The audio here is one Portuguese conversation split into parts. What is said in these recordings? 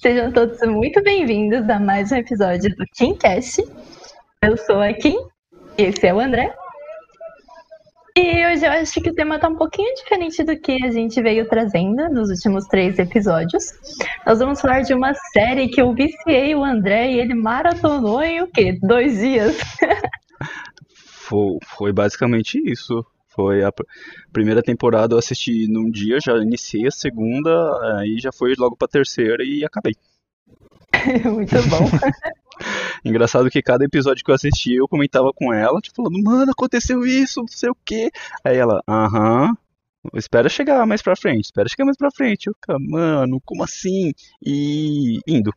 Sejam todos muito bem-vindos a mais um episódio do KimCast. Eu sou a Kim, esse é o André. E hoje eu acho que o tema tá um pouquinho diferente do que a gente veio trazendo nos últimos três episódios. Nós vamos falar de uma série que eu viciei o André e ele maratonou em o quê? Dois dias? foi, foi basicamente isso. Foi a primeira temporada eu assisti num dia, já iniciei a segunda, aí já foi logo pra terceira e acabei. Muito bom. Engraçado que cada episódio que eu assisti eu comentava com ela, tipo, falando, mano, aconteceu isso, não sei o quê. Aí ela, aham, espera chegar mais pra frente, espera chegar mais pra frente. Eu ficava, mano, como assim? E indo.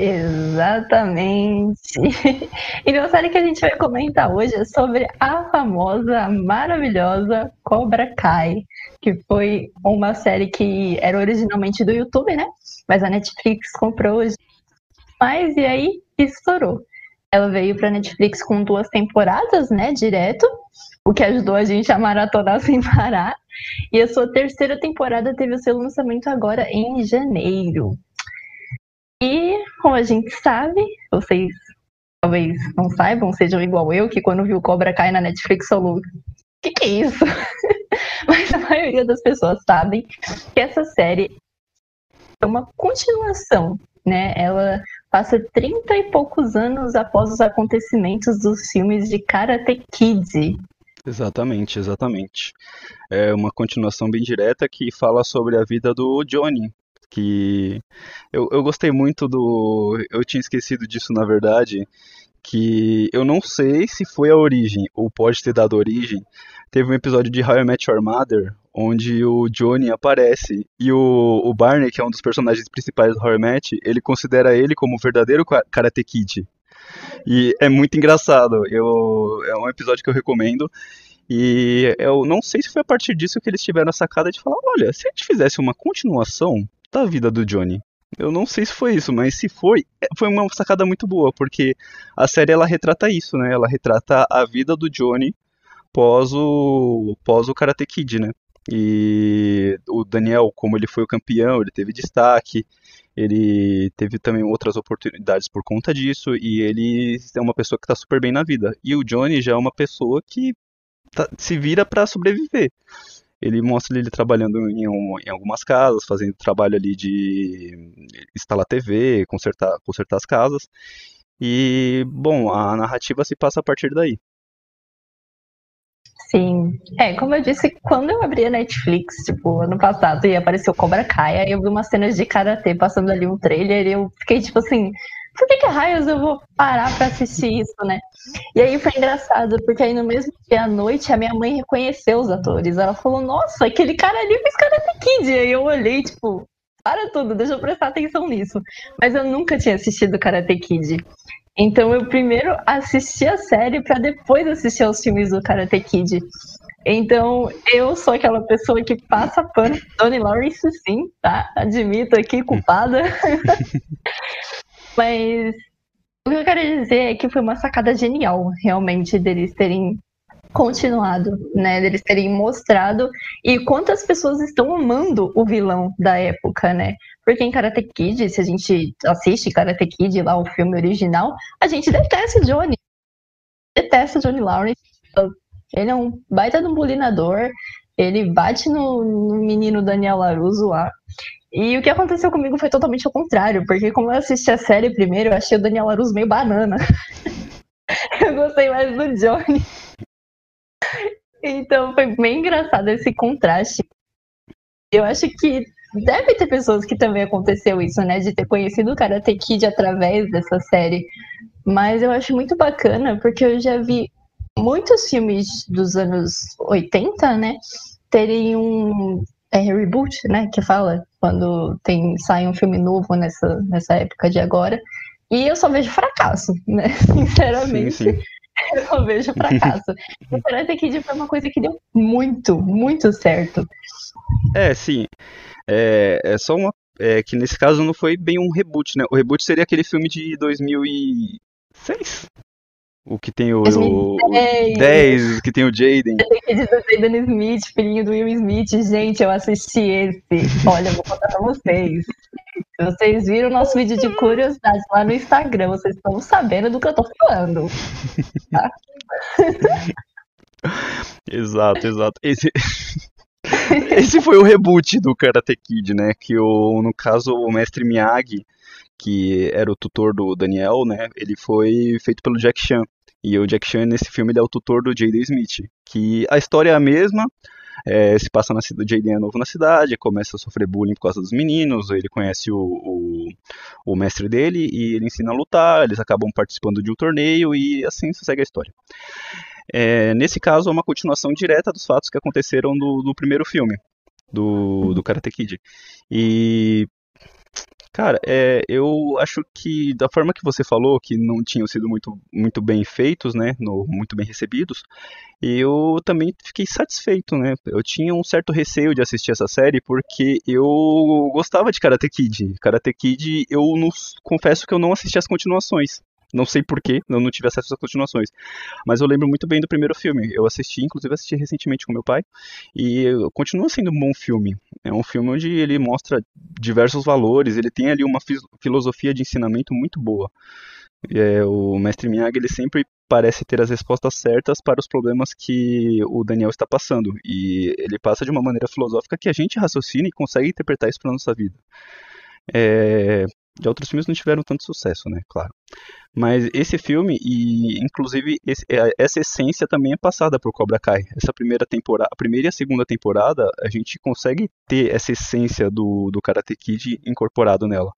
Exatamente. E a série que a gente vai comentar hoje é sobre a famosa, maravilhosa Cobra Kai, que foi uma série que era originalmente do YouTube, né? Mas a Netflix comprou hoje. Mas e aí estourou. Ela veio para Netflix com duas temporadas, né, direto, o que ajudou a gente a maratonar sem parar. E a sua terceira temporada teve o seu lançamento agora em janeiro. E, como a gente sabe, vocês talvez não saibam, sejam igual eu, que quando viu Cobra Kai na Netflix falou: o que, que é isso? Mas a maioria das pessoas sabem que essa série é uma continuação, né? Ela passa 30 e poucos anos após os acontecimentos dos filmes de Karate Kid. Exatamente, exatamente. É uma continuação bem direta que fala sobre a vida do Johnny, que eu, eu gostei muito do. Eu tinha esquecido disso na verdade, que eu não sei se foi a origem ou pode ter dado origem. Teve um episódio de How I Met Your Mother onde o Johnny aparece e o, o Barney, que é um dos personagens principais do How I Met, ele considera ele como o verdadeiro Karate Kid. E é muito engraçado. Eu, é um episódio que eu recomendo. E eu não sei se foi a partir disso que eles tiveram a sacada de falar: olha, se a gente fizesse uma continuação da vida do Johnny. Eu não sei se foi isso, mas se foi, é, foi uma sacada muito boa, porque a série ela retrata isso, né? Ela retrata a vida do Johnny pós o pós o Karate Kid, né? E o Daniel, como ele foi o campeão, ele teve destaque, ele teve também outras oportunidades por conta disso, e ele é uma pessoa que está super bem na vida. E o Johnny já é uma pessoa que tá, se vira para sobreviver ele mostra ele trabalhando em, um, em, algumas casas, fazendo trabalho ali de instalar TV, consertar, consertar as casas. E, bom, a narrativa se passa a partir daí. Sim. É, como eu disse, quando eu abri a Netflix, tipo, ano passado, e apareceu Cobra Kai, aí eu vi umas cenas de karatê passando ali um trailer, e eu fiquei tipo assim, por que, que raios eu vou parar pra assistir isso, né? E aí foi engraçado, porque aí no mesmo dia à noite a minha mãe reconheceu os atores. Ela falou, nossa, aquele cara ali fez Karate Kid. E aí eu olhei, tipo, para tudo, deixa eu prestar atenção nisso. Mas eu nunca tinha assistido Karate Kid. Então eu primeiro assisti a série para depois assistir aos filmes do Karate Kid. Então, eu sou aquela pessoa que passa pano. Tony Lawrence, sim, tá? Admito aqui, culpada. Mas o que eu quero dizer é que foi uma sacada genial, realmente, deles terem continuado, né? Deles terem mostrado e quantas pessoas estão amando o vilão da época, né? Porque em Karate Kid, se a gente assiste Karate Kid lá, o filme original, a gente detesta Johnny. Detesta Johnny Lawrence. Ele é um baita de um bulinador. Ele bate no, no menino Daniel Laruso lá. E o que aconteceu comigo foi totalmente ao contrário, porque como eu assisti a série primeiro, eu achei o Daniel Aruz meio banana. eu gostei mais do Johnny. Então foi bem engraçado esse contraste. Eu acho que deve ter pessoas que também aconteceu isso, né? De ter conhecido o Karate Kid através dessa série. Mas eu acho muito bacana, porque eu já vi muitos filmes dos anos 80, né? Terem um é, reboot, né? Que fala quando tem sai um filme novo nessa, nessa época de agora. E eu só vejo fracasso, né? Sinceramente. Sim, sim. Eu só vejo fracasso. o Karate Kid foi uma coisa que deu muito, muito certo. É, sim. É, é só uma. É, que nesse caso não foi bem um reboot, né? O reboot seria aquele filme de 2006? O que tem o, o 10, que tem o Jaden. Jaden Smith, filhinho do Will Smith. Gente, eu assisti esse. Olha, vou contar pra vocês. Vocês viram o nosso vídeo de curiosidade lá no Instagram. Vocês estão sabendo do que eu tô falando. Tá? exato, exato. Esse... Esse foi o reboot do Karate Kid, né? Que o, no caso o mestre Miyagi, que era o tutor do Daniel, né? Ele foi feito pelo Jack Chan. E o Jack Chan nesse filme ele é o tutor do Jaden Smith. Que a história é a mesma, é, se passa na cidade, Jaden é novo na cidade, começa a sofrer bullying por causa dos meninos, ele conhece o, o, o, mestre dele e ele ensina a lutar, eles acabam participando de um torneio e assim segue a história. É, nesse caso, é uma continuação direta dos fatos que aconteceram no, no primeiro filme do, do Karate Kid. E Cara, é, eu acho que da forma que você falou, que não tinham sido muito, muito bem feitos, né, no, muito bem recebidos, eu também fiquei satisfeito, né? Eu tinha um certo receio de assistir essa série porque eu gostava de Karate Kid. Karate Kid, eu não, confesso que eu não assisti as continuações. Não sei porquê, eu não tive acesso às continuações. Mas eu lembro muito bem do primeiro filme. Eu assisti, inclusive assisti recentemente com meu pai. E continua sendo um bom filme. É um filme onde ele mostra diversos valores, ele tem ali uma filosofia de ensinamento muito boa. É, o mestre Miyagi ele sempre parece ter as respostas certas para os problemas que o Daniel está passando. E ele passa de uma maneira filosófica que a gente raciocina e consegue interpretar isso para nossa vida. É, de outros filmes não tiveram tanto sucesso, né? Claro. Mas esse filme, e inclusive esse, é, essa essência também é passada por Cobra Kai. Essa primeira temporada, a primeira e a segunda temporada, a gente consegue ter essa essência do, do Karate Kid incorporado nela.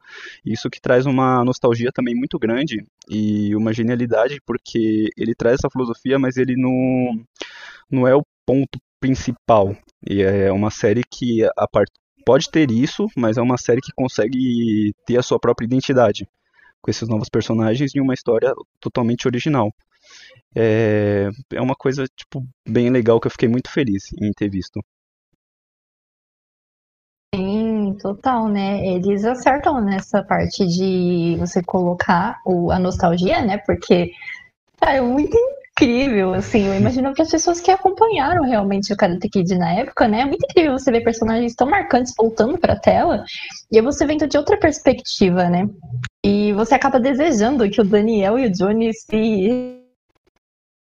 Isso que traz uma nostalgia também muito grande e uma genialidade, porque ele traz essa filosofia, mas ele não, não é o ponto principal. E é uma série que a part, pode ter isso, mas é uma série que consegue ter a sua própria identidade com esses novos personagens e uma história totalmente original. É, é uma coisa tipo bem legal que eu fiquei muito feliz em ter visto. Sim, total, né? Eles acertam nessa parte de você colocar o, a nostalgia, né? Porque, cara, é muito incrível, assim. Eu imagino que as pessoas que acompanharam realmente o Karate Kid na época, né? É muito incrível você ver personagens tão marcantes voltando pra tela e você vendo de outra perspectiva, né? E você acaba desejando que o Daniel e o Johnny se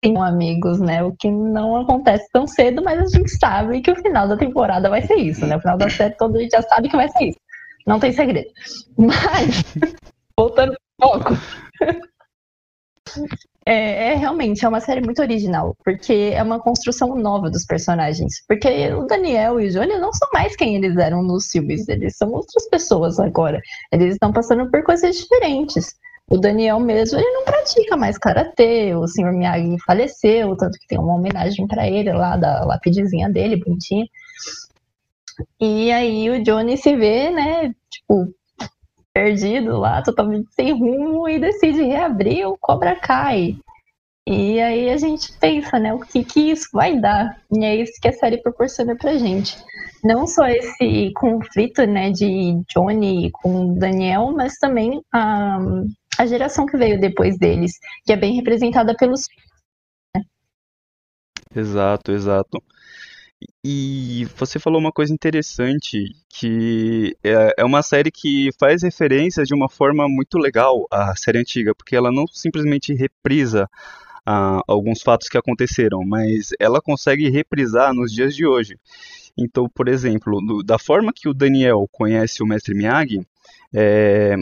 tenham amigos, né? O que não acontece tão cedo, mas a gente sabe que o final da temporada vai ser isso, né? O final da série todo mundo já sabe que vai ser isso. Não tem segredo. Mas, voltando um pouco. É, é, realmente é uma série muito original, porque é uma construção nova dos personagens. Porque o Daniel e o Johnny não são mais quem eles eram nos filmes, eles são outras pessoas agora. Eles estão passando por coisas diferentes. O Daniel mesmo, ele não pratica mais karatê, o Sr. Miyagi faleceu, tanto que tem uma homenagem para ele lá da lapidezinha dele, bonitinha. E aí o Johnny se vê, né, tipo, perdido lá, totalmente sem rumo, e decide reabrir o Cobra Kai. E aí a gente pensa, né, o que, que isso vai dar? E é isso que a série proporciona pra gente. Não só esse conflito, né, de Johnny com Daniel, mas também a, a geração que veio depois deles, que é bem representada pelos? Exato, exato. E você falou uma coisa interessante, que é, é uma série que faz referências de uma forma muito legal à série antiga, porque ela não simplesmente reprisa ah, alguns fatos que aconteceram, mas ela consegue reprisar nos dias de hoje. Então, por exemplo, do, da forma que o Daniel conhece o Mestre Miyagi, é,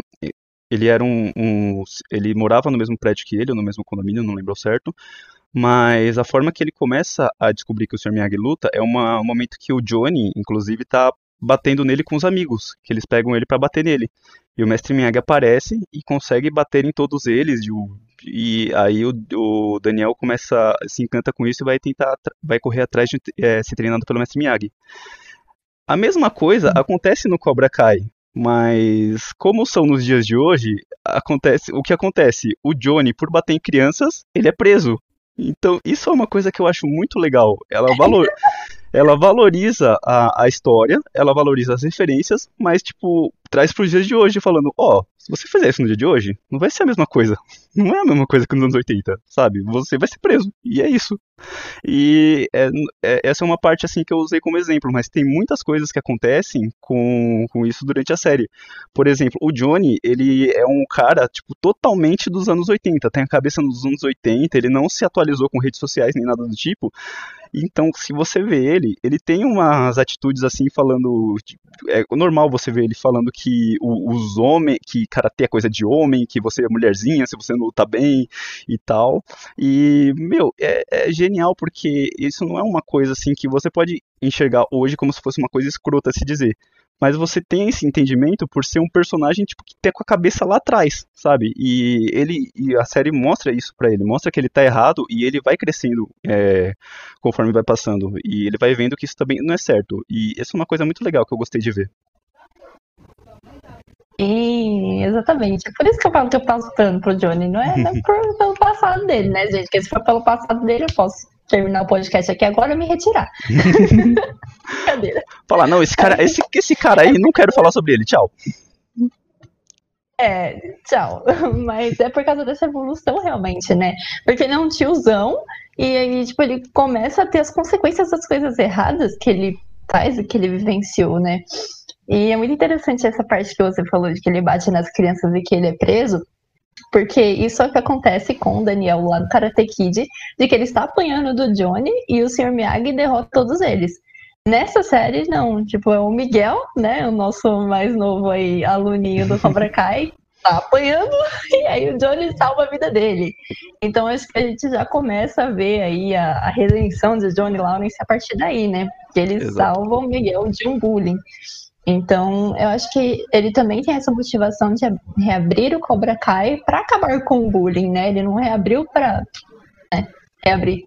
ele era um, um, ele morava no mesmo prédio que ele, no mesmo condomínio, não lembro certo, mas a forma que ele começa a descobrir que o Sr. Miyagi luta é uma, um momento que o Johnny, inclusive, tá batendo nele com os amigos, que eles pegam ele para bater nele. E o Mestre Miyagi aparece e consegue bater em todos eles. E, aí o, o, Daniel começa, se encanta com isso e vai tentar, vai correr atrás de é, ser treinado pelo Mestre Miyagi. A mesma coisa acontece no Cobra Kai, mas como são nos dias de hoje, acontece o que acontece? O Johnny, por bater em crianças, ele é preso. Então, isso é uma coisa que eu acho muito legal. Ela, valor... ela valoriza a, a história, ela valoriza as referências, mas, tipo, traz para os dias de hoje, falando: ó, oh, se você fizer isso no dia de hoje, não vai ser a mesma coisa. Não é a mesma coisa que nos anos 80, sabe? Você vai ser preso. E é isso. E é, é, essa é uma parte assim que eu usei como exemplo, mas tem muitas coisas que acontecem com, com isso durante a série. Por exemplo, o Johnny, ele é um cara, tipo, totalmente dos anos 80, tem a cabeça nos anos 80, ele não se atualizou com redes sociais nem nada do tipo. Então, se você vê ele, ele tem umas atitudes assim, falando. É normal você ver ele falando que os homens. que karatê é coisa de homem, que você é mulherzinha, se você não luta bem e tal. E, meu, é, é genial porque isso não é uma coisa assim que você pode enxergar hoje como se fosse uma coisa escrota se dizer mas você tem esse entendimento por ser um personagem tipo que tá com a cabeça lá atrás, sabe? E ele e a série mostra isso para ele, mostra que ele tá errado e ele vai crescendo é, conforme vai passando e ele vai vendo que isso também não é certo. E essa é uma coisa muito legal que eu gostei de ver. Sim, exatamente. É por isso que eu falo que eu passo tanto pro Johnny. Não é, não é por, pelo passado dele, né, gente? Porque se for pelo passado dele, eu posso terminar o podcast aqui agora e me retirar. Brincadeira. Falar, não, esse cara, esse, esse cara aí, não quero falar sobre ele, tchau. É, tchau. Mas é por causa dessa evolução, realmente, né? Porque ele é um tiozão e aí, tipo, ele começa a ter as consequências das coisas erradas que ele faz e que ele vivenciou, né? E é muito interessante essa parte que você falou de que ele bate nas crianças e que ele é preso, porque isso é o que acontece com o Daniel lá no Karate Kid, de que ele está apanhando do Johnny e o Sr. Miyagi derrota todos eles. Nessa série, não. Tipo, é o Miguel, né? O nosso mais novo aí, aluninho do Cobra Kai, tá apanhando e aí o Johnny salva a vida dele. Então acho que a gente já começa a ver aí a, a redenção de Johnny Lawrence a partir daí, né? Que ele Exato. salva o Miguel de um bullying. Então, eu acho que ele também tem essa motivação de reabrir o Cobra Kai para acabar com o bullying, né? Ele não reabriu para né, reabrir.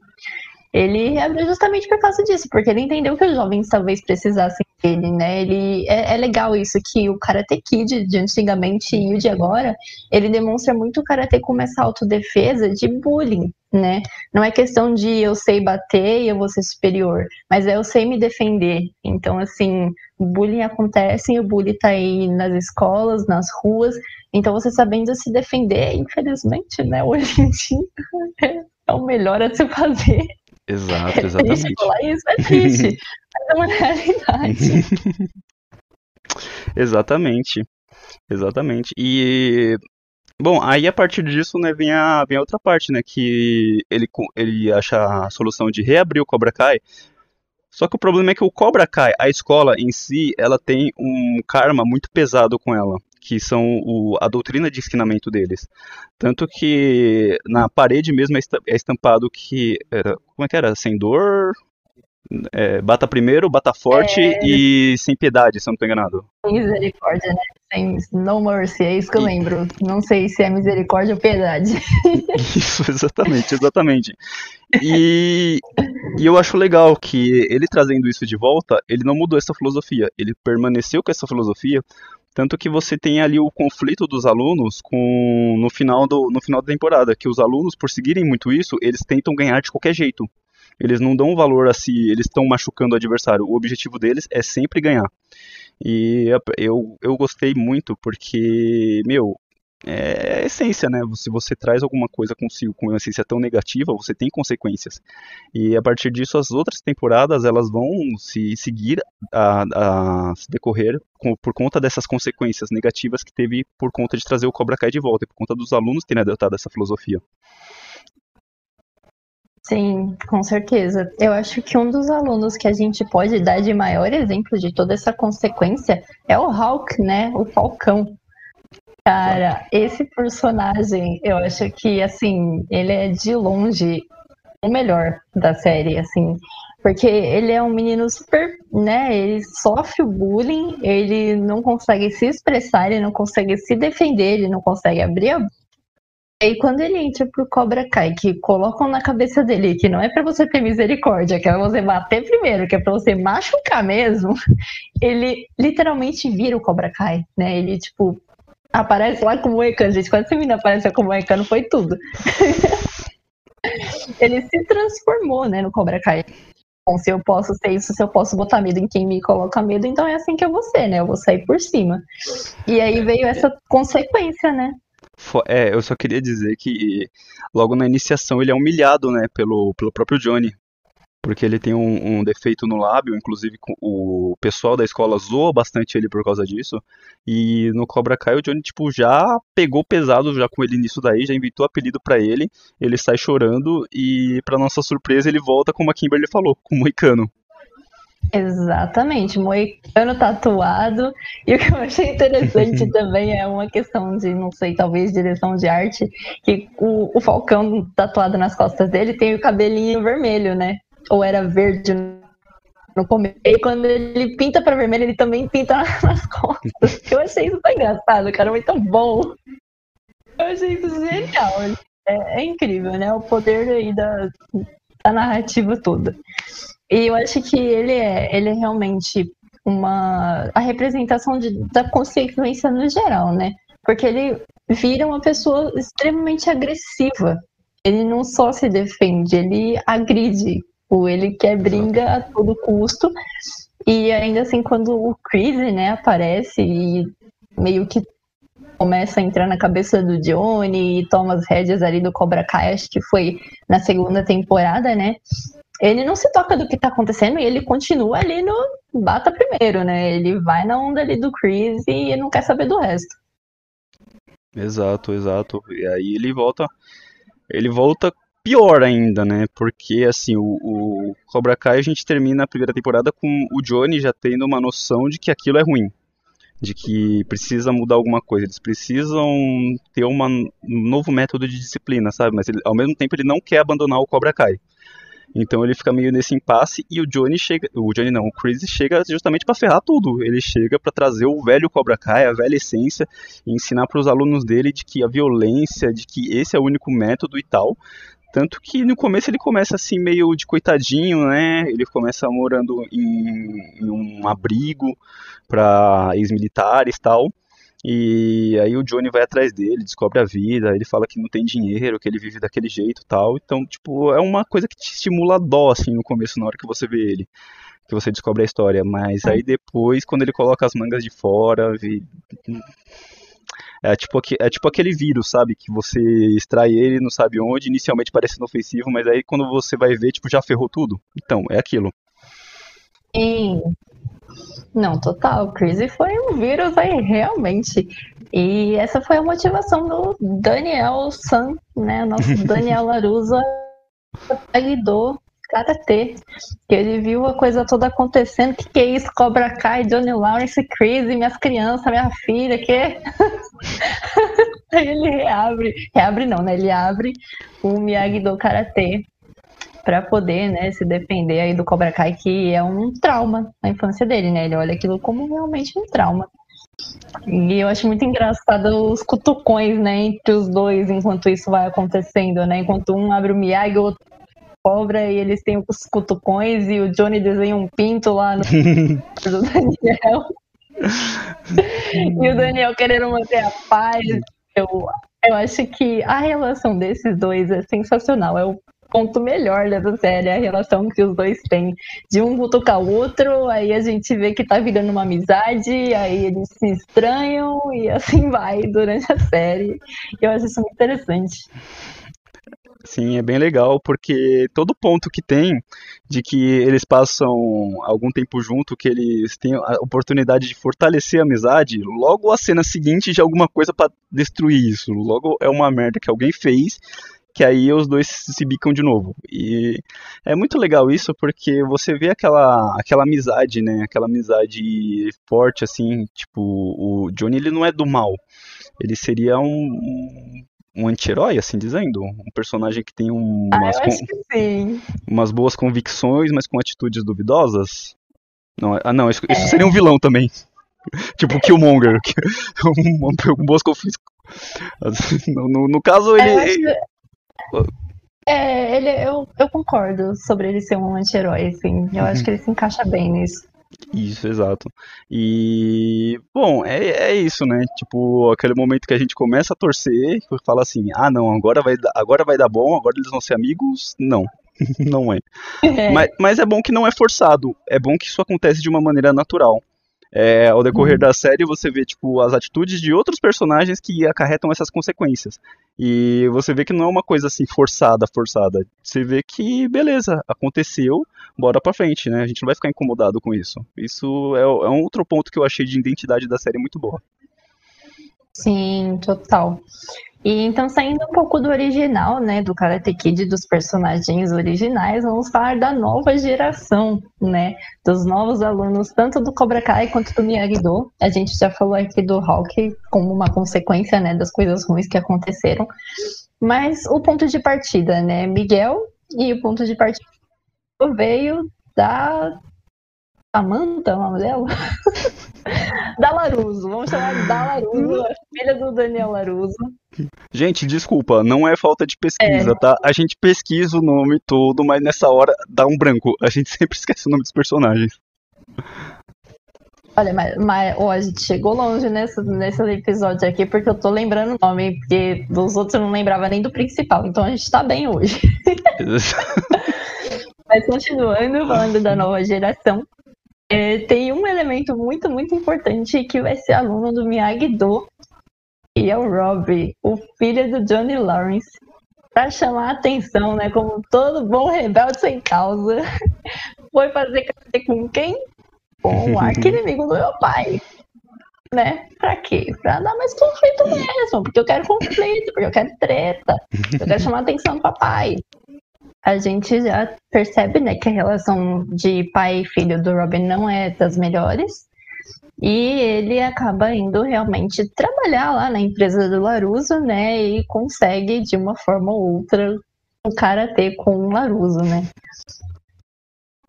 Ele reabriu justamente por causa disso, porque ele entendeu que os jovens talvez precisassem dele, né? Ele é, é legal isso que o Karate Kid de antigamente e o de agora, ele demonstra muito o karatê como essa autodefesa de bullying, né? Não é questão de eu sei bater e eu vou ser superior, mas é eu sei me defender. Então, assim, o bullying acontece e o bullying tá aí nas escolas, nas ruas. Então, você sabendo se defender, infelizmente, né, hoje em dia, é o melhor a se fazer. Exato, é exatamente. É falar isso, é triste, mas é uma realidade. exatamente. Exatamente. E Bom, aí a partir disso, né, vem a, vem a outra parte, né, que ele, ele acha a solução de reabrir o Cobra Kai, só que o problema é que o Cobra Kai, a escola em si, ela tem um karma muito pesado com ela, que são o, a doutrina de ensinamento deles. Tanto que na parede mesmo é, é estampado que era, como é que era? Sem dor, é, bata primeiro, bata forte é... e sem piedade, se eu não estou enganado. Misericórdia, né? Sem no mercy, é isso que eu lembro. Não sei se é misericórdia ou piedade. Isso, exatamente, exatamente. E, e eu acho legal que ele trazendo isso de volta, ele não mudou essa filosofia, ele permaneceu com essa filosofia, tanto que você tem ali o conflito dos alunos com no final, do, no final da temporada, que os alunos, por seguirem muito isso, eles tentam ganhar de qualquer jeito. Eles não dão valor a se eles estão machucando o adversário. O objetivo deles é sempre ganhar. E eu, eu gostei muito porque, meu, é a essência, né? Se você traz alguma coisa consigo com uma essência tão negativa, você tem consequências. E a partir disso, as outras temporadas elas vão se seguir a, a se decorrer com, por conta dessas consequências negativas que teve por conta de trazer o Cobra Kai de volta e por conta dos alunos terem adotado essa filosofia. Sim, com certeza. Eu acho que um dos alunos que a gente pode dar de maior exemplo de toda essa consequência é o Hulk, né? O Falcão. Cara, esse personagem, eu acho que, assim, ele é de longe o melhor da série, assim. Porque ele é um menino super, né? Ele sofre o bullying, ele não consegue se expressar, ele não consegue se defender, ele não consegue abrir a aí quando ele entra pro Cobra Kai, que colocam na cabeça dele que não é para você ter misericórdia, que é pra você bater primeiro, que é para você machucar mesmo, ele literalmente vira o Cobra Kai, né? Ele, tipo, aparece lá com o Moecano, gente. Quando esse menino apareceu com o Moecano, foi tudo. ele se transformou, né, no Cobra Kai. bom, se eu posso ser isso, se eu posso botar medo em quem me coloca medo, então é assim que eu vou ser, né? Eu vou sair por cima. E aí veio essa consequência, né? É, eu só queria dizer que logo na iniciação ele é humilhado, né, pelo, pelo próprio Johnny porque ele tem um, um, defeito no lábio, inclusive o pessoal da escola zoa bastante ele por causa disso. E no Cobra Kai o Johnny tipo já pegou pesado já com ele nisso daí, já inventou apelido para ele. Ele sai chorando e para nossa surpresa ele volta como a Kimberly falou, com o Moicano. Exatamente, moicano tatuado. E o que eu achei interessante também é uma questão de, não sei, talvez direção de arte, que o, o Falcão tatuado nas costas dele tem o cabelinho vermelho, né? ou era verde no começo. E quando ele pinta para vermelho, ele também pinta nas costas. Eu achei isso tão engraçado, cara, muito bom. Eu achei isso genial. É, é incrível, né? O poder aí da, da narrativa toda. E eu acho que ele é, ele é realmente uma a representação de, da consequência no geral, né? Porque ele vira uma pessoa extremamente agressiva. Ele não só se defende, ele agride Tipo, ele quer briga a todo custo. E ainda assim, quando o Chris, né, aparece e meio que começa a entrar na cabeça do Johnny e toma as rédeas ali do Cobra Kai, acho que foi na segunda temporada, né? Ele não se toca do que tá acontecendo e ele continua ali no bata primeiro, né? Ele vai na onda ali do Chris e não quer saber do resto. Exato, exato. E aí ele volta, ele volta pior ainda, né? Porque, assim, o, o, Cobra Kai a gente termina a primeira temporada com o Johnny já tendo uma noção de que aquilo é ruim. De que precisa mudar alguma coisa. Eles precisam ter uma, um novo método de disciplina, sabe? Mas ele, ao mesmo tempo ele não quer abandonar o Cobra Kai. Então ele fica meio nesse impasse e o Johnny chega, o Johnny não, o Chris chega justamente para ferrar tudo. Ele chega para trazer o velho Cobra Kai, a velha essência e ensinar para os alunos dele de que a violência, de que esse é o único método e tal. Tanto que no começo ele começa assim meio de coitadinho, né? Ele começa morando em, em um abrigo para ex-militares tal. E aí o Johnny vai atrás dele, descobre a vida, ele fala que não tem dinheiro, que ele vive daquele jeito tal. Então, tipo, é uma coisa que te estimula a dó, assim, no começo, na hora que você vê ele. Que você descobre a história. Mas aí depois, quando ele coloca as mangas de fora, é tipo, é tipo aquele vírus, sabe? Que você extrai ele, não sabe onde, inicialmente parece inofensivo, mas aí quando você vai ver, tipo, já ferrou tudo. Então, é aquilo. Sim. Não, total. Crazy foi um vírus aí, realmente. E essa foi a motivação do Daniel San, né? Nosso Daniel Larusa Aguidou karatê. Ele viu a coisa toda acontecendo. Que que é isso? Cobra Kai, Johnny Lawrence, Crazy, minhas crianças, minha filha, que? Aí ele reabre, reabre não, né? Ele abre o Miyagi do Karatê para poder, né, se defender aí do Cobra Kai, que é um trauma na infância dele, né? Ele olha aquilo como realmente um trauma. E eu acho muito engraçado os cutucões, né, entre os dois enquanto isso vai acontecendo, né? Enquanto um abre o Miyagi, o outro cobra e eles têm os cutucões e o Johnny desenha um pinto lá no do Daniel. e o Daniel querendo manter a paz. Eu, eu acho que a relação desses dois é sensacional. É o ponto melhor dessa série, a relação que os dois têm. De um cutucar o outro, aí a gente vê que tá virando uma amizade, aí eles se estranham e assim vai durante a série. Eu acho isso muito interessante. Sim, é bem legal, porque todo ponto que tem de que eles passam algum tempo junto, que eles têm a oportunidade de fortalecer a amizade, logo a cena seguinte já é alguma coisa para destruir isso. Logo é uma merda que alguém fez que aí os dois se bicam de novo. E é muito legal isso porque você vê aquela, aquela amizade, né? Aquela amizade forte, assim, tipo, o Johnny ele não é do mal. Ele seria um, um anti-herói, assim dizendo? Um personagem que tem um, ah, umas, com, umas boas convicções, mas com atitudes duvidosas? Não, ah, não, isso, é. isso seria um vilão também. tipo Killmonger. com boas convicções. No, no, no, caso, ele. Acho... É, ele, eu, eu concordo sobre ele ser um anti-herói, assim. Eu uhum. acho que ele se encaixa bem nisso. Isso, exato. E, bom, é, é isso, né? Tipo, aquele momento que a gente começa a torcer, fala assim, ah não, agora vai, agora vai dar bom, agora eles vão ser amigos. Não. não é. é. Mas, mas é bom que não é forçado. É bom que isso acontece de uma maneira natural. É, ao decorrer uhum. da série, você vê tipo as atitudes de outros personagens que acarretam essas consequências. E você vê que não é uma coisa assim forçada, forçada. Você vê que beleza, aconteceu, bora pra frente, né? A gente não vai ficar incomodado com isso. Isso é, é um outro ponto que eu achei de identidade da série muito boa. Sim, total. E então, saindo um pouco do original, né, do Karate Kid, dos personagens originais, vamos falar da nova geração, né, dos novos alunos, tanto do Cobra Kai quanto do Miyagi-Do. A gente já falou aqui do Hulk como uma consequência, né, das coisas ruins que aconteceram. Mas o ponto de partida, né, Miguel, e o ponto de partida veio da Samanta, o nome dela? da Laruso, vamos chamar de da Laruso, a filha do Daniel Laruso. Gente, desculpa, não é falta de pesquisa, é. tá? A gente pesquisa o nome todo, mas nessa hora dá um branco. A gente sempre esquece o nome dos personagens. Olha, mas, mas oh, a gente chegou longe nesse, nesse episódio aqui, porque eu tô lembrando o nome, porque dos outros eu não lembrava nem do principal, então a gente tá bem hoje. mas continuando, falando da nova geração, é, tem um elemento muito, muito importante que vai ser aluno do Miyagi-Do, e é o Rob, o filho do Johnny Lawrence, para chamar a atenção, né? Como todo bom rebelde sem causa, foi fazer com quem? Com o arqui-inimigo do meu pai. Né? Pra quê? Pra dar mais conflito mesmo, porque eu quero conflito, porque eu quero treta, eu quero chamar a atenção do papai a gente já percebe né, que a relação de pai e filho do Robin não é das melhores. E ele acaba indo realmente trabalhar lá na empresa do Laruso, né? E consegue, de uma forma ou outra, o karatê com o Laruso, né?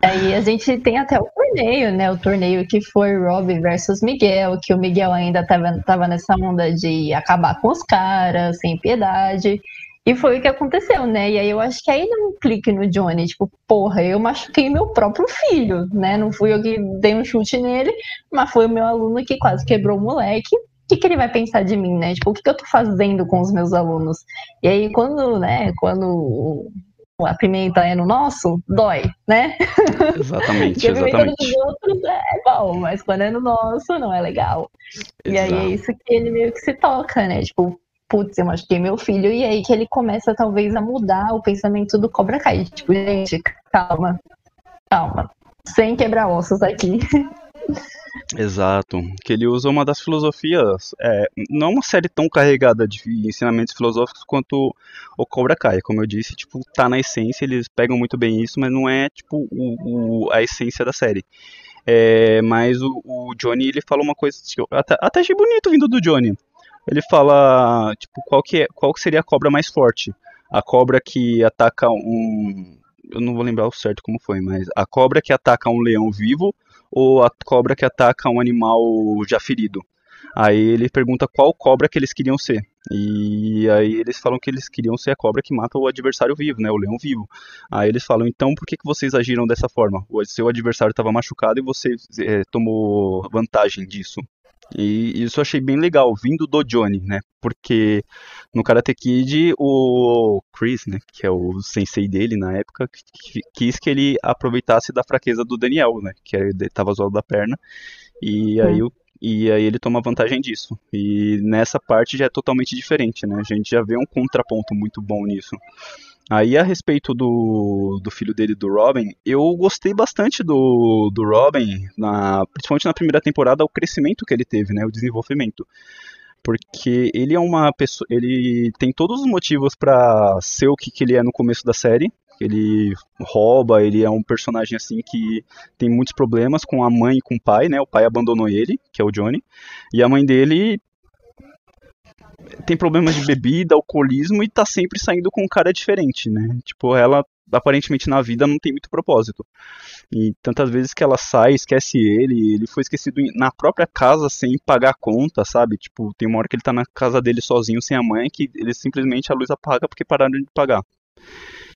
Aí a gente tem até o torneio, né? O torneio que foi Rob versus Miguel, que o Miguel ainda tava, tava nessa onda de acabar com os caras, sem piedade. E foi o que aconteceu, né? E aí eu acho que aí deu um clique no Johnny, tipo, porra, eu machuquei meu próprio filho, né? Não fui eu que dei um chute nele, mas foi o meu aluno que quase quebrou o moleque. O que, que ele vai pensar de mim, né? Tipo, o que, que eu tô fazendo com os meus alunos? E aí, quando, né, quando a pimenta é no nosso, dói, né? Exatamente, exatamente. Dos outros é bom, mas quando é no nosso, não é legal. Exato. E aí é isso que ele meio que se toca, né? Tipo, putz, eu machuquei meu filho, e aí que ele começa talvez a mudar o pensamento do Cobra Kai. Tipo, gente, calma, calma, sem quebrar ossos aqui. Exato, que ele usa uma das filosofias, é, não uma série tão carregada de ensinamentos filosóficos quanto o Cobra Kai, como eu disse, tipo, tá na essência, eles pegam muito bem isso, mas não é, tipo, o, o a essência da série. É, mas o, o, Johnny, ele fala uma coisa, que eu até, até achei bonito vindo do Johnny, ele fala, tipo, qual que, é, qual que seria a cobra mais forte? A cobra que ataca um... Eu não vou lembrar o certo como foi, mas a cobra que ataca um leão vivo ou a cobra que ataca um animal já ferido? Aí ele pergunta qual cobra que eles queriam ser. E aí eles falam que eles queriam ser a cobra que mata o adversário vivo, né? O leão vivo. Aí eles falam, então por que, que vocês agiram dessa forma? O seu adversário estava machucado e você é, tomou vantagem disso. E isso eu achei bem legal, vindo do Johnny, né? Porque no Karate Kid, o Chris, né, que é o sensei dele na época, quis que ele aproveitasse da fraqueza do Daniel, né? Que ele tava zoado da perna. E aí, o, e aí ele toma vantagem disso. E nessa parte já é totalmente diferente, né? A gente já vê um contraponto muito bom nisso. Aí a respeito do, do filho dele, do Robin, eu gostei bastante do, do Robin, na, principalmente na primeira temporada, o crescimento que ele teve, né, o desenvolvimento. Porque ele é uma pessoa. Ele tem todos os motivos para ser o que, que ele é no começo da série. Ele rouba, ele é um personagem assim que tem muitos problemas com a mãe e com o pai, né? O pai abandonou ele, que é o Johnny. E a mãe dele tem problemas de bebida, alcoolismo e tá sempre saindo com um cara diferente, né? Tipo, ela aparentemente na vida não tem muito propósito. E tantas vezes que ela sai, esquece ele, ele foi esquecido na própria casa sem pagar a conta, sabe? Tipo, tem uma hora que ele tá na casa dele sozinho, sem a mãe, que ele simplesmente a luz apaga porque pararam de pagar.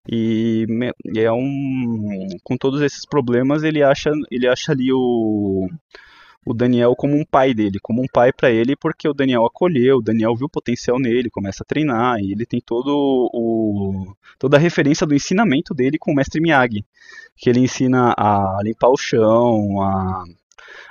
E, e é um com todos esses problemas, ele acha ele acha ali o o Daniel como um pai dele, como um pai para ele, porque o Daniel acolheu, o Daniel viu o potencial nele, começa a treinar, e ele tem todo o toda a referência do ensinamento dele com o mestre Miyagi, que ele ensina a limpar o chão, a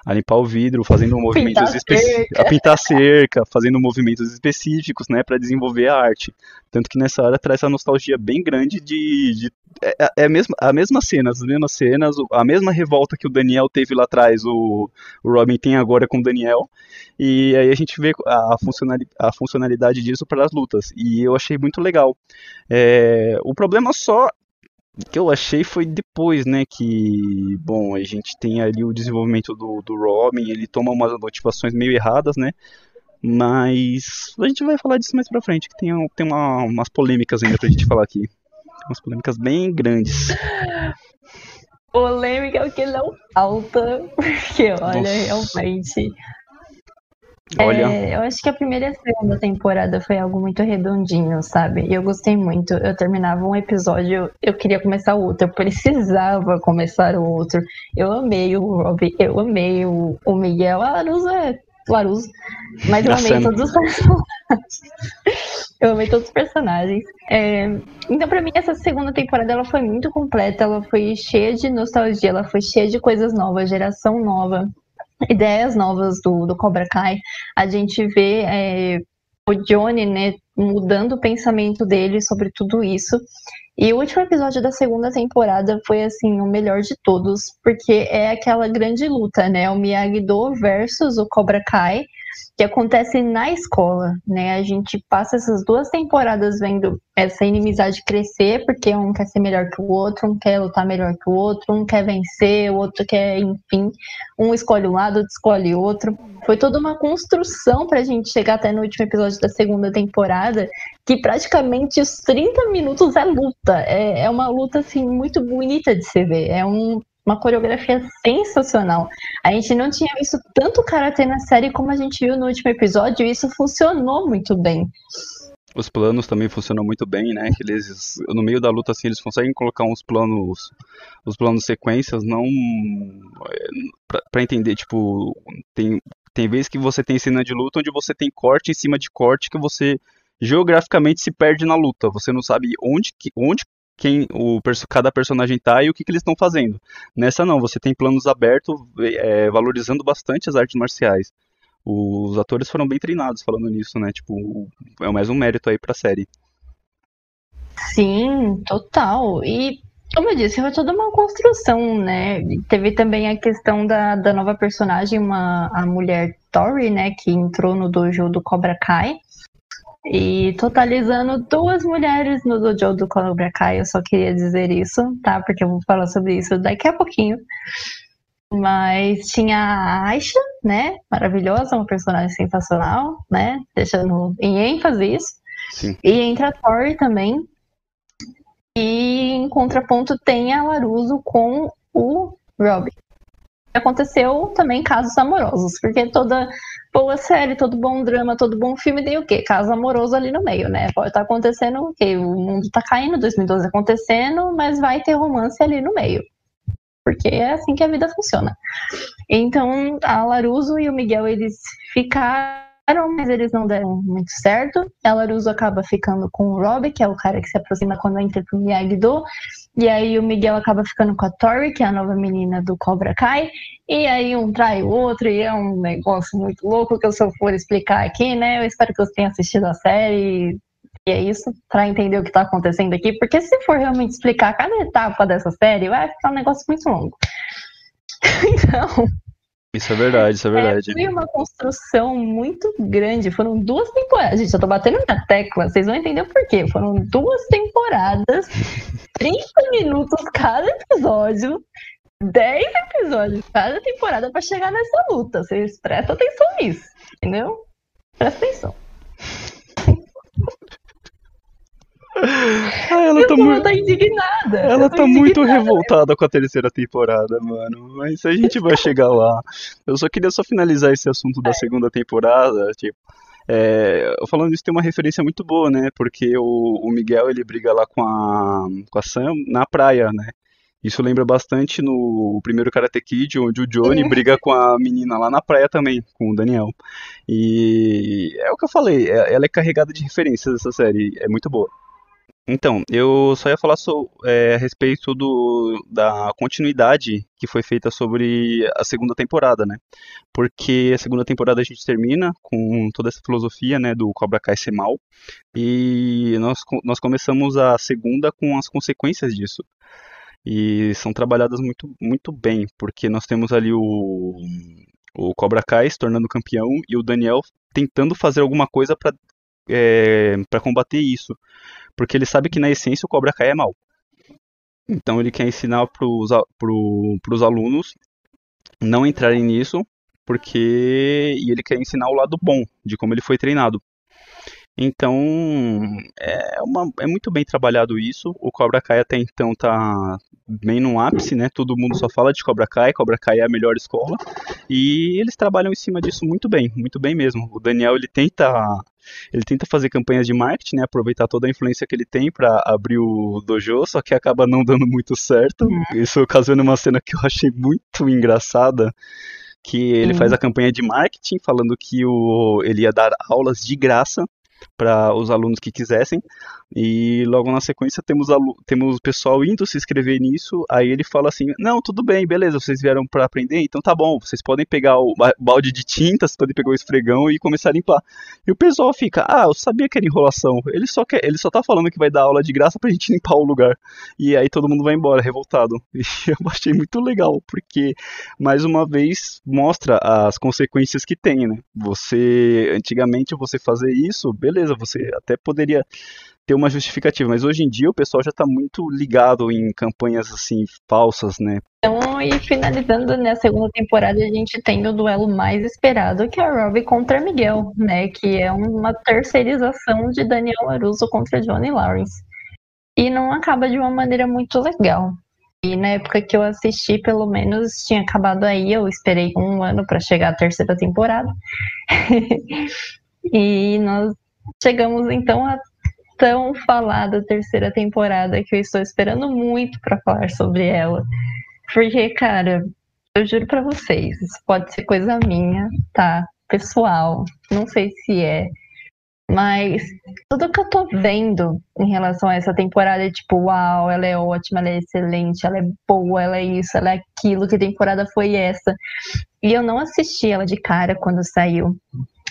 a limpar o vidro, fazendo movimentos específicos, a pintar cerca, fazendo movimentos específicos, né, para desenvolver a arte. Tanto que nessa hora traz essa nostalgia bem grande de, de é, é, é a mesma, a mesma cena, as mesmas cenas, a mesma revolta que o Daniel teve lá atrás, o, o Robin tem agora com o Daniel, e aí a gente vê a, funcionalidade, a funcionalidade disso para as lutas, e eu achei muito legal. É, o problema só que eu achei foi depois, né, que, bom, a gente tem ali o desenvolvimento do, do Robin, ele toma umas motivações meio erradas, né, mas a gente vai falar disso mais pra frente, que tem, tem uma, umas polêmicas ainda pra gente falar aqui, umas polêmicas bem grandes. Polêmica é o que não falta, porque, olha, Nossa. realmente Olha. É, eu acho que a primeira e a segunda temporada foi algo muito redondinho, sabe? E eu gostei muito. Eu terminava um episódio, eu queria começar o outro, eu precisava começar o outro. Eu amei o Rob, eu amei o, o Miguel. A Laruso é Laruso. Mas eu amei todos os personagens. eu amei todos os personagens. É, então, pra mim, essa segunda temporada ela foi muito completa, ela foi cheia de nostalgia, ela foi cheia de coisas novas, geração nova ideias novas do, do Cobra Kai. A gente vê é, o Johnny, né, mudando o pensamento dele sobre tudo isso. E o último episódio da segunda temporada foi assim o melhor de todos, porque é aquela grande luta, né? O Miyagi-Do versus o Cobra Kai que acontece na escola, né? A gente passa essas duas temporadas vendo essa inimizade crescer, porque um quer ser melhor que o outro, um quer lutar melhor que o outro, um quer vencer, o outro quer, enfim, um escolhe um lado, outro escolhe outro. Foi toda uma construção pra gente chegar até no último episódio da segunda temporada, que praticamente os 30 minutos é luta. É, é uma luta, assim, muito bonita de se ver. É um uma coreografia sensacional. A gente não tinha visto tanto karatê na série como a gente viu no último episódio, e isso funcionou muito bem. Os planos também funcionam muito bem, né? Eles, no meio da luta, assim, eles conseguem colocar uns planos, os planos sequências, não para entender, tipo, tem tem vezes que você tem cena de luta onde você tem corte em cima de corte que você geograficamente se perde na luta. Você não sabe onde, onde quem o cada personagem tá e o que, que eles estão fazendo. Nessa não, você tem planos abertos, é, valorizando bastante as artes marciais. Os atores foram bem treinados falando nisso, né? Tipo, é mais um mérito aí pra série. Sim, total. E, como eu disse, foi toda uma construção, né? Teve também a questão da, da nova personagem, uma, a mulher Tori, né? Que entrou no dojo do Cobra Kai. E totalizando duas mulheres no dojo do Cobra Kai, eu só queria dizer isso, tá? Porque eu vou falar sobre isso daqui a pouquinho. Mas tinha a Aisha, né? Maravilhosa, uma personagem sensacional, né? Deixando em ênfase isso. Sim. E entra a Tori também. E em contraponto tem a Laruso com o Robin aconteceu também casos amorosos, porque toda boa série, todo bom drama, todo bom filme tem o quê? Caso amoroso ali no meio, né? Pode estar tá acontecendo o quê? O mundo tá caindo, 2012 acontecendo, mas vai ter romance ali no meio. Porque é assim que a vida funciona. Então, a Laruso e o Miguel, eles ficaram mas eles não deram muito certo. A Laruso acaba ficando com o Rob, que é o cara que se aproxima quando entra pro Miyagi-Do. E aí o Miguel acaba ficando com a Tori, que é a nova menina do Cobra Kai. E aí um trai o outro, e é um negócio muito louco que eu só for explicar aqui, né? Eu espero que você tenha assistido a série. E é isso, para entender o que tá acontecendo aqui. Porque se for realmente explicar cada etapa dessa série, vai ficar um negócio muito longo. então, isso é verdade, isso é, é verdade. É, foi uma construção muito grande. Foram duas temporadas. Gente, eu tô batendo na tecla, vocês vão entender o porquê. Foram duas temporadas, 30 minutos cada episódio, 10 episódios cada temporada para chegar nessa luta. Vocês prestam atenção nisso, entendeu? Presta atenção. Ah, ela tá muito... tá indignada. Ela tá muito revoltada com a terceira temporada, mano. Mas a gente vai chegar lá. Eu só queria só finalizar esse assunto da é. segunda temporada, tipo. É, falando isso, tem uma referência muito boa, né? Porque o, o, Miguel ele briga lá com a, com a Sam na praia, né? Isso lembra bastante no primeiro Karate Kid, onde o Johnny briga com a menina lá na praia também, com o Daniel. E é o que eu falei, é, ela é carregada de referências essa série, é muito boa. Então, eu só ia falar so, é, a respeito do, da continuidade que foi feita sobre a segunda temporada, né? Porque a segunda temporada a gente termina com toda essa filosofia, né, do Cobra Kai ser mal, e nós, nós começamos a segunda com as consequências disso. E são trabalhadas muito, muito bem, porque nós temos ali o, o Cobra Kai se tornando campeão e o Daniel tentando fazer alguma coisa para é, para combater isso porque ele sabe que na essência o Cobra Kai é mal. Então ele quer ensinar para os alunos não entrarem nisso, porque e ele quer ensinar o lado bom de como ele foi treinado. Então é, uma, é muito bem trabalhado isso. O Cobra Kai até então tá bem no ápice, né? Todo mundo só fala de Cobra Kai, Cobra Kai é a melhor escola. E eles trabalham em cima disso muito bem, muito bem mesmo. O Daniel ele tenta ele tenta fazer campanhas de marketing, né, aproveitar toda a influência que ele tem para abrir o dojo, só que acaba não dando muito certo. Uhum. Isso ocasionando uma cena que eu achei muito engraçada, que ele uhum. faz a campanha de marketing falando que o, ele ia dar aulas de graça para os alunos que quisessem. E logo na sequência temos temos o pessoal indo se inscrever nisso. Aí ele fala assim: "Não, tudo bem, beleza, vocês vieram para aprender, então tá bom, vocês podem pegar o balde de tintas, podem pegar o esfregão e começar a limpar". E o pessoal fica: "Ah, eu sabia que era enrolação. Ele só quer, ele só tá falando que vai dar aula de graça pra gente limpar o lugar". E aí todo mundo vai embora revoltado. E eu achei muito legal, porque mais uma vez mostra as consequências que tem, né? Você antigamente você fazer isso, beleza, você até poderia ter uma justificativa, mas hoje em dia o pessoal já está muito ligado em campanhas assim falsas, né? Então, e finalizando na né, segunda temporada, a gente tem o duelo mais esperado, que é a Robbie contra Miguel, né? Que é uma terceirização de Daniel Aruso contra Johnny Lawrence. E não acaba de uma maneira muito legal. E na época que eu assisti, pelo menos tinha acabado aí, eu esperei um ano para chegar à terceira temporada. e nós chegamos então à tão falada terceira temporada que eu estou esperando muito para falar sobre ela. Porque, cara, eu juro para vocês, isso pode ser coisa minha, tá? Pessoal, não sei se é. Mas tudo que eu tô vendo em relação a essa temporada é tipo, uau, ela é ótima, ela é excelente, ela é boa, ela é isso, ela é aquilo, que temporada foi essa? E eu não assisti ela de cara quando saiu.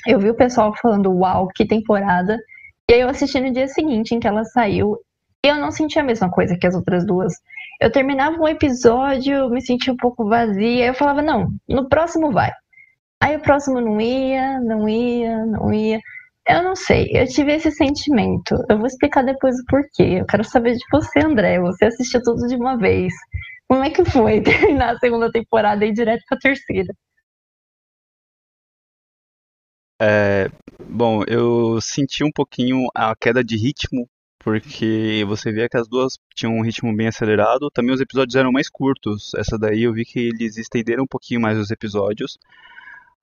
Eu vi o pessoal falando, uau, que temporada. E aí eu assisti no dia seguinte em que ela saiu. E eu não senti a mesma coisa que as outras duas. Eu terminava um episódio, me sentia um pouco vazia. Eu falava, não, no próximo vai. Aí o próximo não ia, não ia, não ia. Eu não sei, eu tive esse sentimento. Eu vou explicar depois o porquê. Eu quero saber de você, André. Você assistiu tudo de uma vez. Como é que foi terminar a segunda temporada e ir direto pra terceira? É, bom, eu senti um pouquinho a queda de ritmo, porque você via que as duas tinham um ritmo bem acelerado. Também os episódios eram mais curtos. Essa daí eu vi que eles estenderam um pouquinho mais os episódios.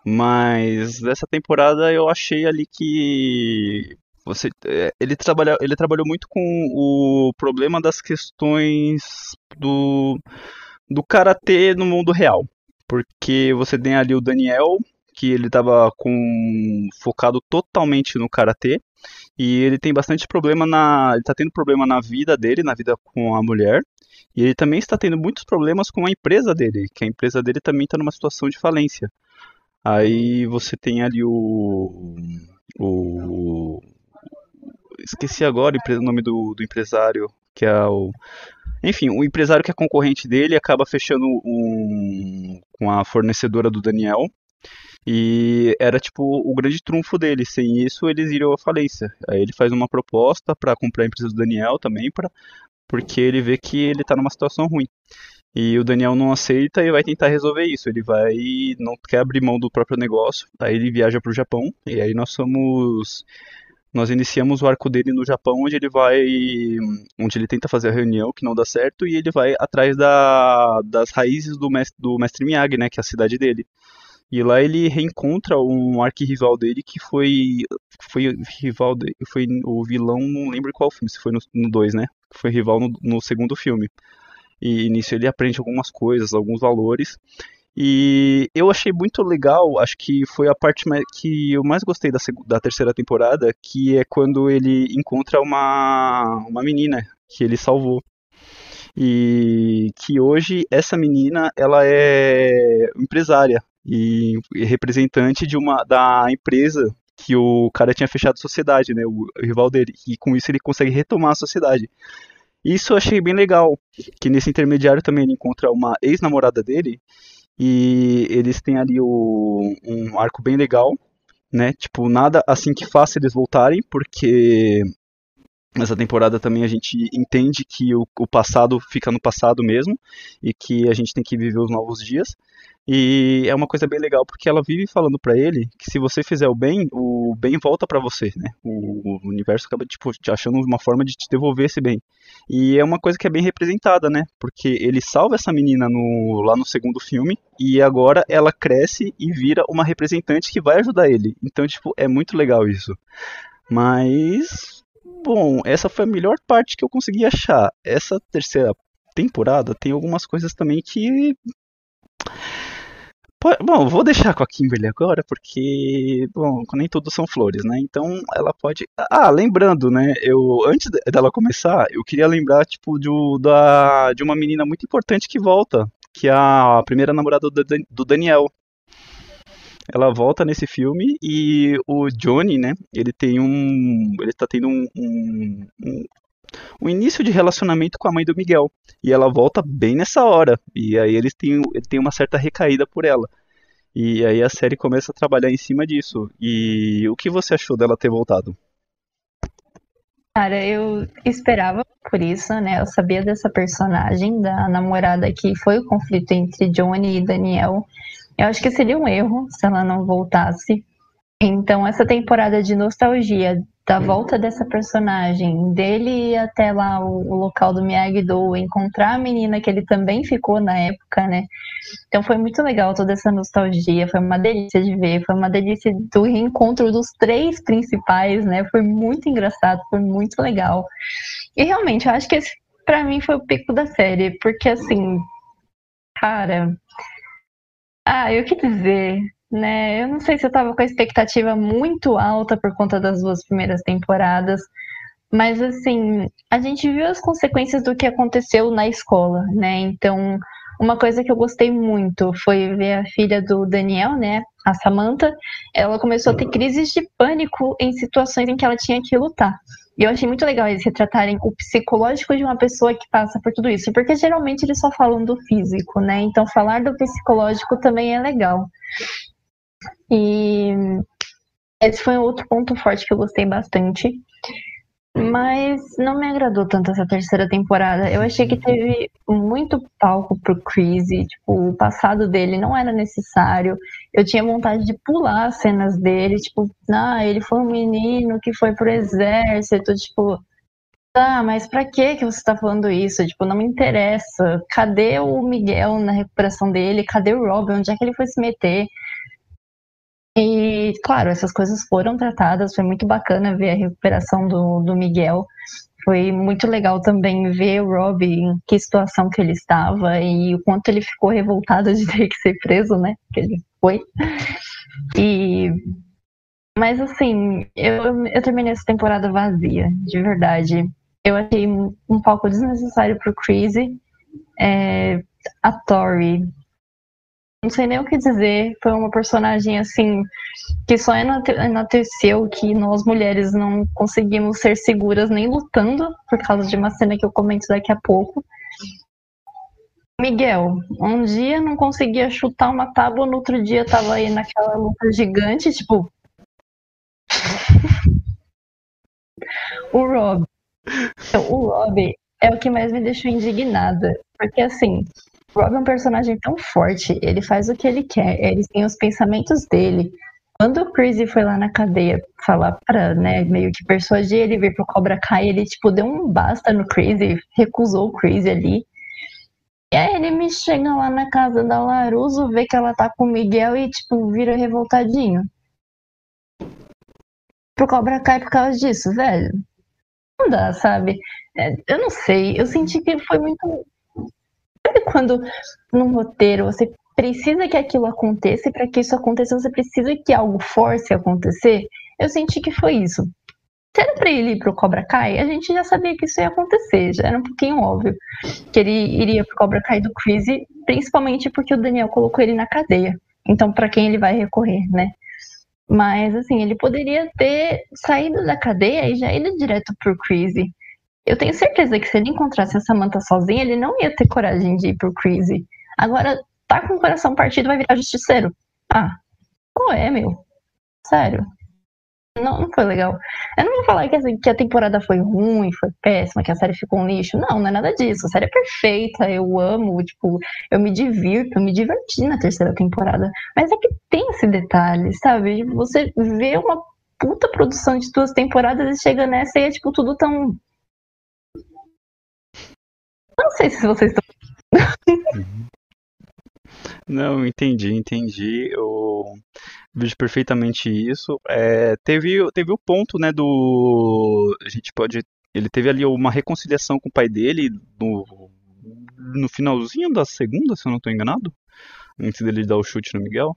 Mas dessa temporada eu achei ali que você é, ele trabalhou ele trabalhou muito com o problema das questões do do karatê no mundo real. Porque você tem ali o Daniel, que ele estava com focado totalmente no karatê e ele tem bastante problema na, ele está tendo problema na vida dele, na vida com a mulher. E ele também está tendo muitos problemas com a empresa dele, que a empresa dele também está numa situação de falência. Aí você tem ali o o esqueci agora o nome do, do empresário, que é o enfim, o empresário que é concorrente dele acaba fechando um, com a fornecedora do Daniel e era tipo o grande trunfo dele. Sem isso, eles iriam à falência. Aí ele faz uma proposta para comprar a empresa do Daniel também, pra, porque ele vê que ele está numa situação ruim. E o Daniel não aceita e vai tentar resolver isso. Ele vai não quer abrir mão do próprio negócio. Aí ele viaja para o Japão e aí nós somos nós iniciamos o arco dele no Japão, onde ele vai, onde ele tenta fazer a reunião que não dá certo e ele vai atrás da, das raízes do mestre, do mestre Miyagi, né, que é a cidade dele. E lá ele reencontra um arquirrival dele que foi foi rival de, foi o vilão, não lembro qual filme, se foi no 2, né? Foi rival no, no, segundo filme. e nisso ele aprende algumas coisas, alguns valores. E eu achei muito legal, acho que foi a parte que eu mais gostei da, da terceira temporada, que é quando ele encontra uma, uma menina que ele salvou. E que hoje essa menina ela é empresária e representante de uma da empresa que o cara tinha fechado a sociedade, né, o, o rival dele. E com isso ele consegue retomar a sociedade. Isso eu achei bem legal, que nesse intermediário também ele encontra uma ex-namorada dele e eles têm ali o, um arco bem legal, né? Tipo, nada assim que faça eles voltarem, porque nessa temporada também a gente entende que o, o passado fica no passado mesmo e que a gente tem que viver os novos dias. E é uma coisa bem legal porque ela vive falando para ele que se você fizer o bem, o bem volta para você, né? O, o, universo acaba tipo te achando uma forma de te devolver esse bem. E é uma coisa que é bem representada, né? Porque ele salva essa menina no, lá no segundo filme e agora ela cresce e vira uma representante que vai ajudar ele. Então, tipo, é muito legal isso. Mas bom, essa foi a melhor parte que eu consegui achar. Essa terceira temporada tem algumas coisas também que Bom, vou deixar com a Kimberly agora, porque, bom, nem tudo são flores, né? Então ela pode. Ah, lembrando, né? Eu antes dela começar, eu queria lembrar, tipo, de, da, de uma menina muito importante que volta, que é a primeira namorada do, do Daniel. Ela volta nesse filme e o Johnny, né? Ele tem um. Ele tá tendo um, um, um um início de relacionamento com a mãe do Miguel. E ela volta bem nessa hora. E aí eles têm, ele tem uma certa recaída por ela. E aí a série começa a trabalhar em cima disso. E o que você achou dela ter voltado? Cara, eu esperava por isso, né? Eu sabia dessa personagem, da namorada que foi o conflito entre Johnny e Daniel. Eu acho que seria um erro se ela não voltasse. Então, essa temporada de nostalgia da volta dessa personagem, dele ir até lá o, o local do Miyagi-Do, encontrar a menina que ele também ficou na época, né? Então foi muito legal toda essa nostalgia, foi uma delícia de ver, foi uma delícia do reencontro dos três principais, né? Foi muito engraçado, foi muito legal. E realmente, eu acho que esse para mim foi o pico da série, porque assim, cara, ah, eu que dizer, né? Eu não sei se eu tava com a expectativa muito alta por conta das duas primeiras temporadas, mas assim, a gente viu as consequências do que aconteceu na escola, né? Então, uma coisa que eu gostei muito foi ver a filha do Daniel, né, a Samantha, ela começou a ter crises de pânico em situações em que ela tinha que lutar. E eu achei muito legal eles retratarem o psicológico de uma pessoa que passa por tudo isso, porque geralmente eles só falam do físico, né? Então falar do psicológico também é legal. E esse foi outro ponto forte que eu gostei bastante. Mas não me agradou tanto essa terceira temporada. Eu achei que teve muito palco pro Chris. tipo, o passado dele não era necessário. Eu tinha vontade de pular as cenas dele, tipo, ah, ele foi um menino que foi pro exército, tipo, ah, mas pra que que você tá falando isso? Tipo, não me interessa. Cadê o Miguel na recuperação dele? Cadê o Robin? Onde é que ele foi se meter? E, claro, essas coisas foram tratadas, foi muito bacana ver a recuperação do, do Miguel. Foi muito legal também ver o Rob em que situação que ele estava e o quanto ele ficou revoltado de ter que ser preso, né? Que ele foi. E mas assim, eu, eu terminei essa temporada vazia, de verdade. Eu achei um pouco desnecessário pro Crazy. É, a Tori não sei nem o que dizer. Foi uma personagem assim que só enalteceu que nós mulheres não conseguimos ser seguras nem lutando, por causa de uma cena que eu comento daqui a pouco. Miguel, um dia não conseguia chutar uma tábua, no outro dia tava aí naquela luta gigante, tipo. o Rob. O Rob é o que mais me deixou indignada. Porque assim, Rob é um personagem tão forte, ele faz o que ele quer, ele tem os pensamentos dele. Quando o Crazy foi lá na cadeia falar pra, né, meio que persuadir ele vir pro Cobra Kai, ele, tipo, deu um basta no Crazy, recusou o Crazy ali. E aí ele me chega lá na casa da Laruso, vê que ela tá com o Miguel e, tipo, vira revoltadinho. Pro Cobra Kai por causa disso, velho. Não dá, sabe? É, eu não sei, eu senti que foi muito quando num roteiro você precisa que aquilo aconteça e para que isso aconteça você precisa que algo force acontecer, eu senti que foi isso. Se era pra ele ir pro Cobra Kai, a gente já sabia que isso ia acontecer, já era um pouquinho óbvio que ele iria pro Cobra Kai do Crazy, principalmente porque o Daniel colocou ele na cadeia. Então, para quem ele vai recorrer, né? Mas, assim, ele poderia ter saído da cadeia e já ido direto pro Crazy. Eu tenho certeza que se ele encontrasse a Samantha sozinha, ele não ia ter coragem de ir pro Crazy. Agora, tá com o coração partido, vai virar justiceiro. Ah, qual é, meu? Sério. Não, não foi legal. Eu não vou falar que, assim, que a temporada foi ruim, foi péssima, que a série ficou um lixo. Não, não é nada disso. A série é perfeita, eu amo, tipo, eu me divirto, eu me diverti na terceira temporada. Mas é que tem esse detalhe, sabe? Você vê uma puta produção de duas temporadas e chega nessa e é, tipo, tudo tão. Não sei se vocês estão. Não, entendi, entendi. Eu vejo perfeitamente isso. É, teve, teve o ponto, né, do. A gente pode. Ele teve ali uma reconciliação com o pai dele no, no finalzinho da segunda, se eu não estou enganado. Antes dele dar o chute no Miguel.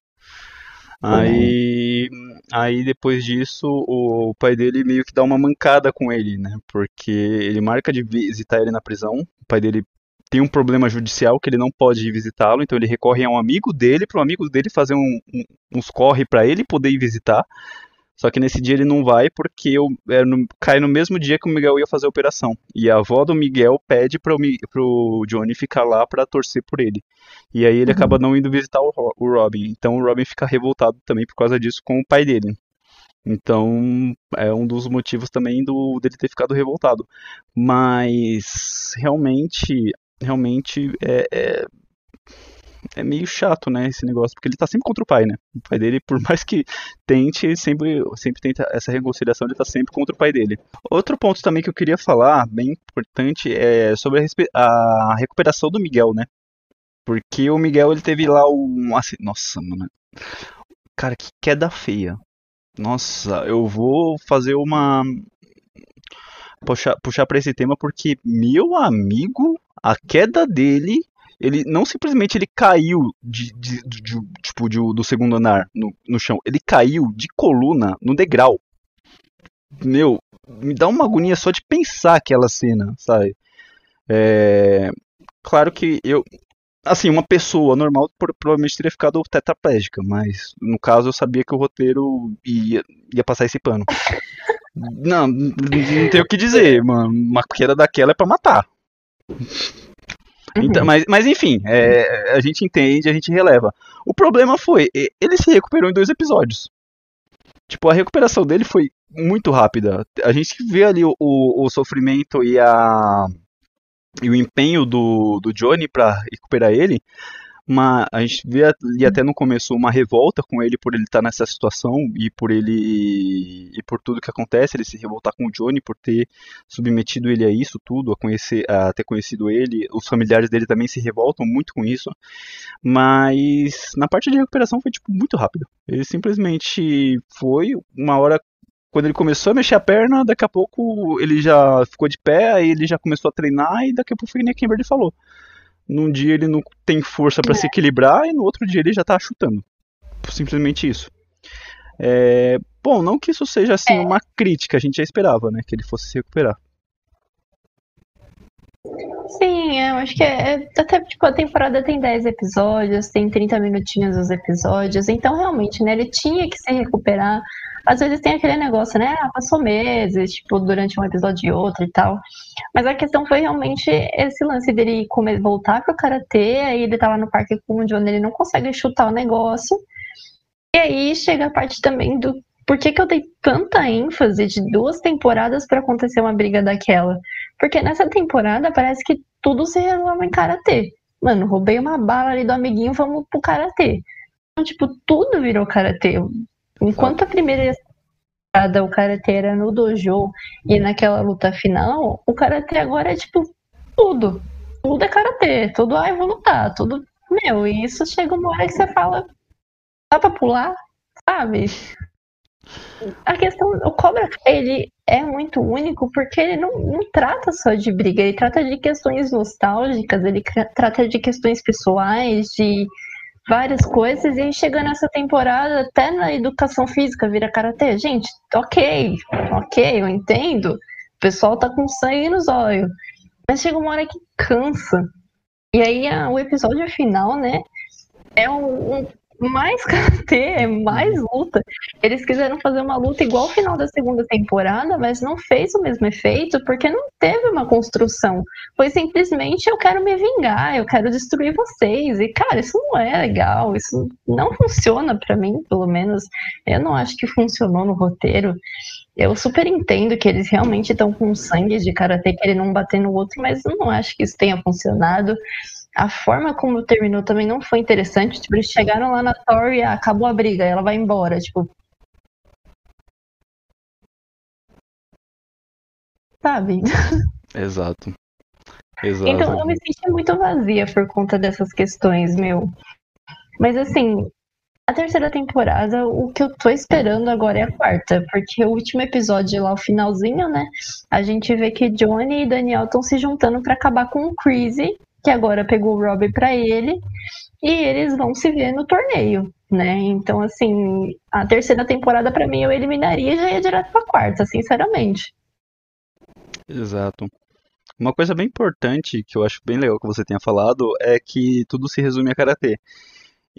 Aí, aí depois disso, o pai dele meio que dá uma mancada com ele, né? Porque ele marca de visitar ele na prisão. O pai dele tem um problema judicial que ele não pode visitá-lo, então ele recorre a um amigo dele, para o amigo dele fazer um, um, uns corre para ele poder ir visitar. Só que nesse dia ele não vai porque eu, é, no, cai no mesmo dia que o Miguel ia fazer a operação. E a avó do Miguel pede para o Johnny ficar lá para torcer por ele. E aí ele uhum. acaba não indo visitar o, o Robin. Então o Robin fica revoltado também por causa disso com o pai dele. Então, é um dos motivos também do dele ter ficado revoltado. Mas realmente realmente é, é, é, meio chato, né, esse negócio, porque ele tá sempre contra o pai, né? O pai dele, por mais que tente, sempre, sempre tenta essa reconciliação, ele tá sempre contra o pai dele. Outro ponto também que eu queria falar, bem importante, é sobre a, a recuperação do Miguel, né? Porque o Miguel, ele teve lá um... Nossa, mano. Cara, que queda feia. Nossa, eu vou fazer uma... Puxar, puxar pra esse tema porque, meu amigo, a queda dele, ele não simplesmente ele caiu de, de, de, de tipo do segundo andar no, no chão, ele caiu de coluna no degrau. Meu, me dá uma agonia só de pensar aquela cena, sabe? É, claro que eu, assim, uma pessoa normal provavelmente teria ficado tetraplégica, mas no caso eu sabia que o roteiro ia, ia passar esse pano. Não, não tem o que dizer, mano. Uma queda daquela é pra matar. Então, uhum. mas, mas enfim, é, a gente entende, a gente releva. O problema foi, ele se recuperou em dois episódios. Tipo, a recuperação dele foi muito rápida. A gente vê ali o, o, o sofrimento e, a, e o empenho do, do Johnny para recuperar ele uma a gente vê ali até no começo uma revolta com ele por ele estar tá nessa situação e por ele e por tudo que acontece, ele se revoltar com o Johnny por ter submetido ele a isso tudo, a conhecer, a ter conhecido ele, os familiares dele também se revoltam muito com isso. Mas na parte de recuperação foi tipo muito rápido. Ele simplesmente foi uma hora quando ele começou a mexer a perna, daqui a pouco ele já ficou de pé, aí ele já começou a treinar e daqui a pouco foi nem a Kimberly falou. Num dia ele não tem força para é. se equilibrar e no outro dia ele já tá chutando. Simplesmente isso. É, bom, não que isso seja assim é. uma crítica, a gente já esperava, né, que ele fosse se recuperar. Sim, eu acho que é, é, até tipo, a temporada tem 10 episódios, tem 30 minutinhos os episódios, então realmente, né, ele tinha que se recuperar às vezes tem aquele negócio, né? Ah, passou meses, tipo, durante um episódio e outro e tal. Mas a questão foi realmente esse lance dele comer, voltar pro karatê, aí ele tá lá no parque com o John, ele não consegue chutar o negócio. E aí chega a parte também do por que, que eu dei tanta ênfase de duas temporadas para acontecer uma briga daquela? Porque nessa temporada parece que tudo se resolve em karatê. Mano, roubei uma bala ali do amiguinho, vamos pro karatê. Então, tipo, tudo virou karatê. Enquanto a primeira temporada o karatê era no dojo e naquela luta final, o karatê agora é tipo tudo. Tudo é karatê, tudo ah, eu vou lutar, tudo. Meu, e isso chega uma hora que você fala, dá pra pular? Sabe? A questão, o Cobra ele é muito único porque ele não, não trata só de briga, ele trata de questões nostálgicas, ele trata de questões pessoais, de várias coisas, e aí chega nessa temporada, até na educação física vira karatê. Gente, ok, ok, eu entendo. O pessoal tá com sangue nos olhos. Mas chega uma hora que cansa. E aí a, o episódio final, né? É um, um mais karatê, é mais luta. Eles quiseram fazer uma luta igual ao final da segunda temporada, mas não fez o mesmo efeito porque não teve uma construção. Foi simplesmente eu quero me vingar, eu quero destruir vocês. E cara, isso não é legal, isso não funciona para mim, pelo menos. Eu não acho que funcionou no roteiro. Eu super entendo que eles realmente estão com sangue de karatê querendo um bater no outro, mas eu não acho que isso tenha funcionado a forma como terminou também não foi interessante. Tipo, eles chegaram lá na Tori e ah, acabou a briga, ela vai embora. Tipo. Sabe? Exato. Exato. Então eu me senti muito vazia por conta dessas questões, meu. Mas assim, a terceira temporada, o que eu tô esperando agora é a quarta, porque o último episódio lá, o finalzinho, né? A gente vê que Johnny e Daniel estão se juntando para acabar com o Crazy que agora pegou o Robbie para ele, e eles vão se ver no torneio, né? Então, assim, a terceira temporada para mim eu eliminaria e já ia direto pra quarta, sinceramente. Exato. Uma coisa bem importante que eu acho bem legal que você tenha falado é que tudo se resume a karatê.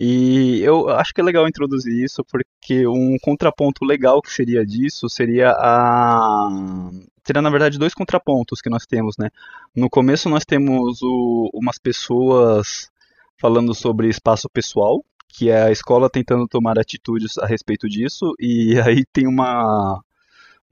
E eu acho que é legal introduzir isso porque um contraponto legal que seria disso seria a seria na verdade dois contrapontos que nós temos, né? No começo nós temos o, umas pessoas falando sobre espaço pessoal, que é a escola tentando tomar atitudes a respeito disso, e aí tem uma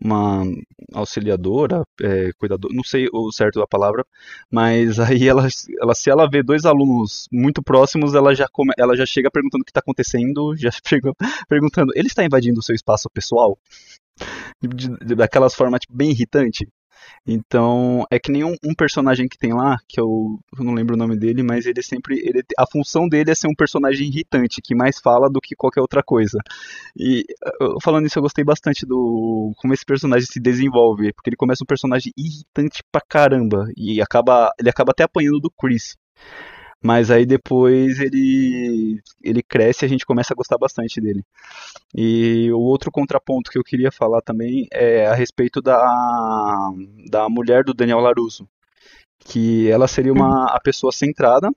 uma auxiliadora, é, cuidador, não sei o certo da palavra, mas aí ela, ela, se ela vê dois alunos muito próximos, ela já, come, ela já chega perguntando o que está acontecendo, já chega perguntando, ele está invadindo o seu espaço pessoal? De, de, daquelas formas tipo, bem irritante. Então, é que nem um, personagem que tem lá, que eu, eu, não lembro o nome dele, mas ele sempre. Ele, a função dele é ser um personagem irritante, que mais fala do que qualquer outra coisa. E falando isso, eu gostei bastante do. como esse personagem se desenvolve, porque ele começa um personagem irritante pra caramba. E acaba. Ele acaba até apanhando do Chris. Mas aí depois ele, ele cresce e a gente começa a gostar bastante dele. E o outro contraponto que eu queria falar também é a respeito da, da mulher do Daniel Larusso. Que ela seria uma, a pessoa centrada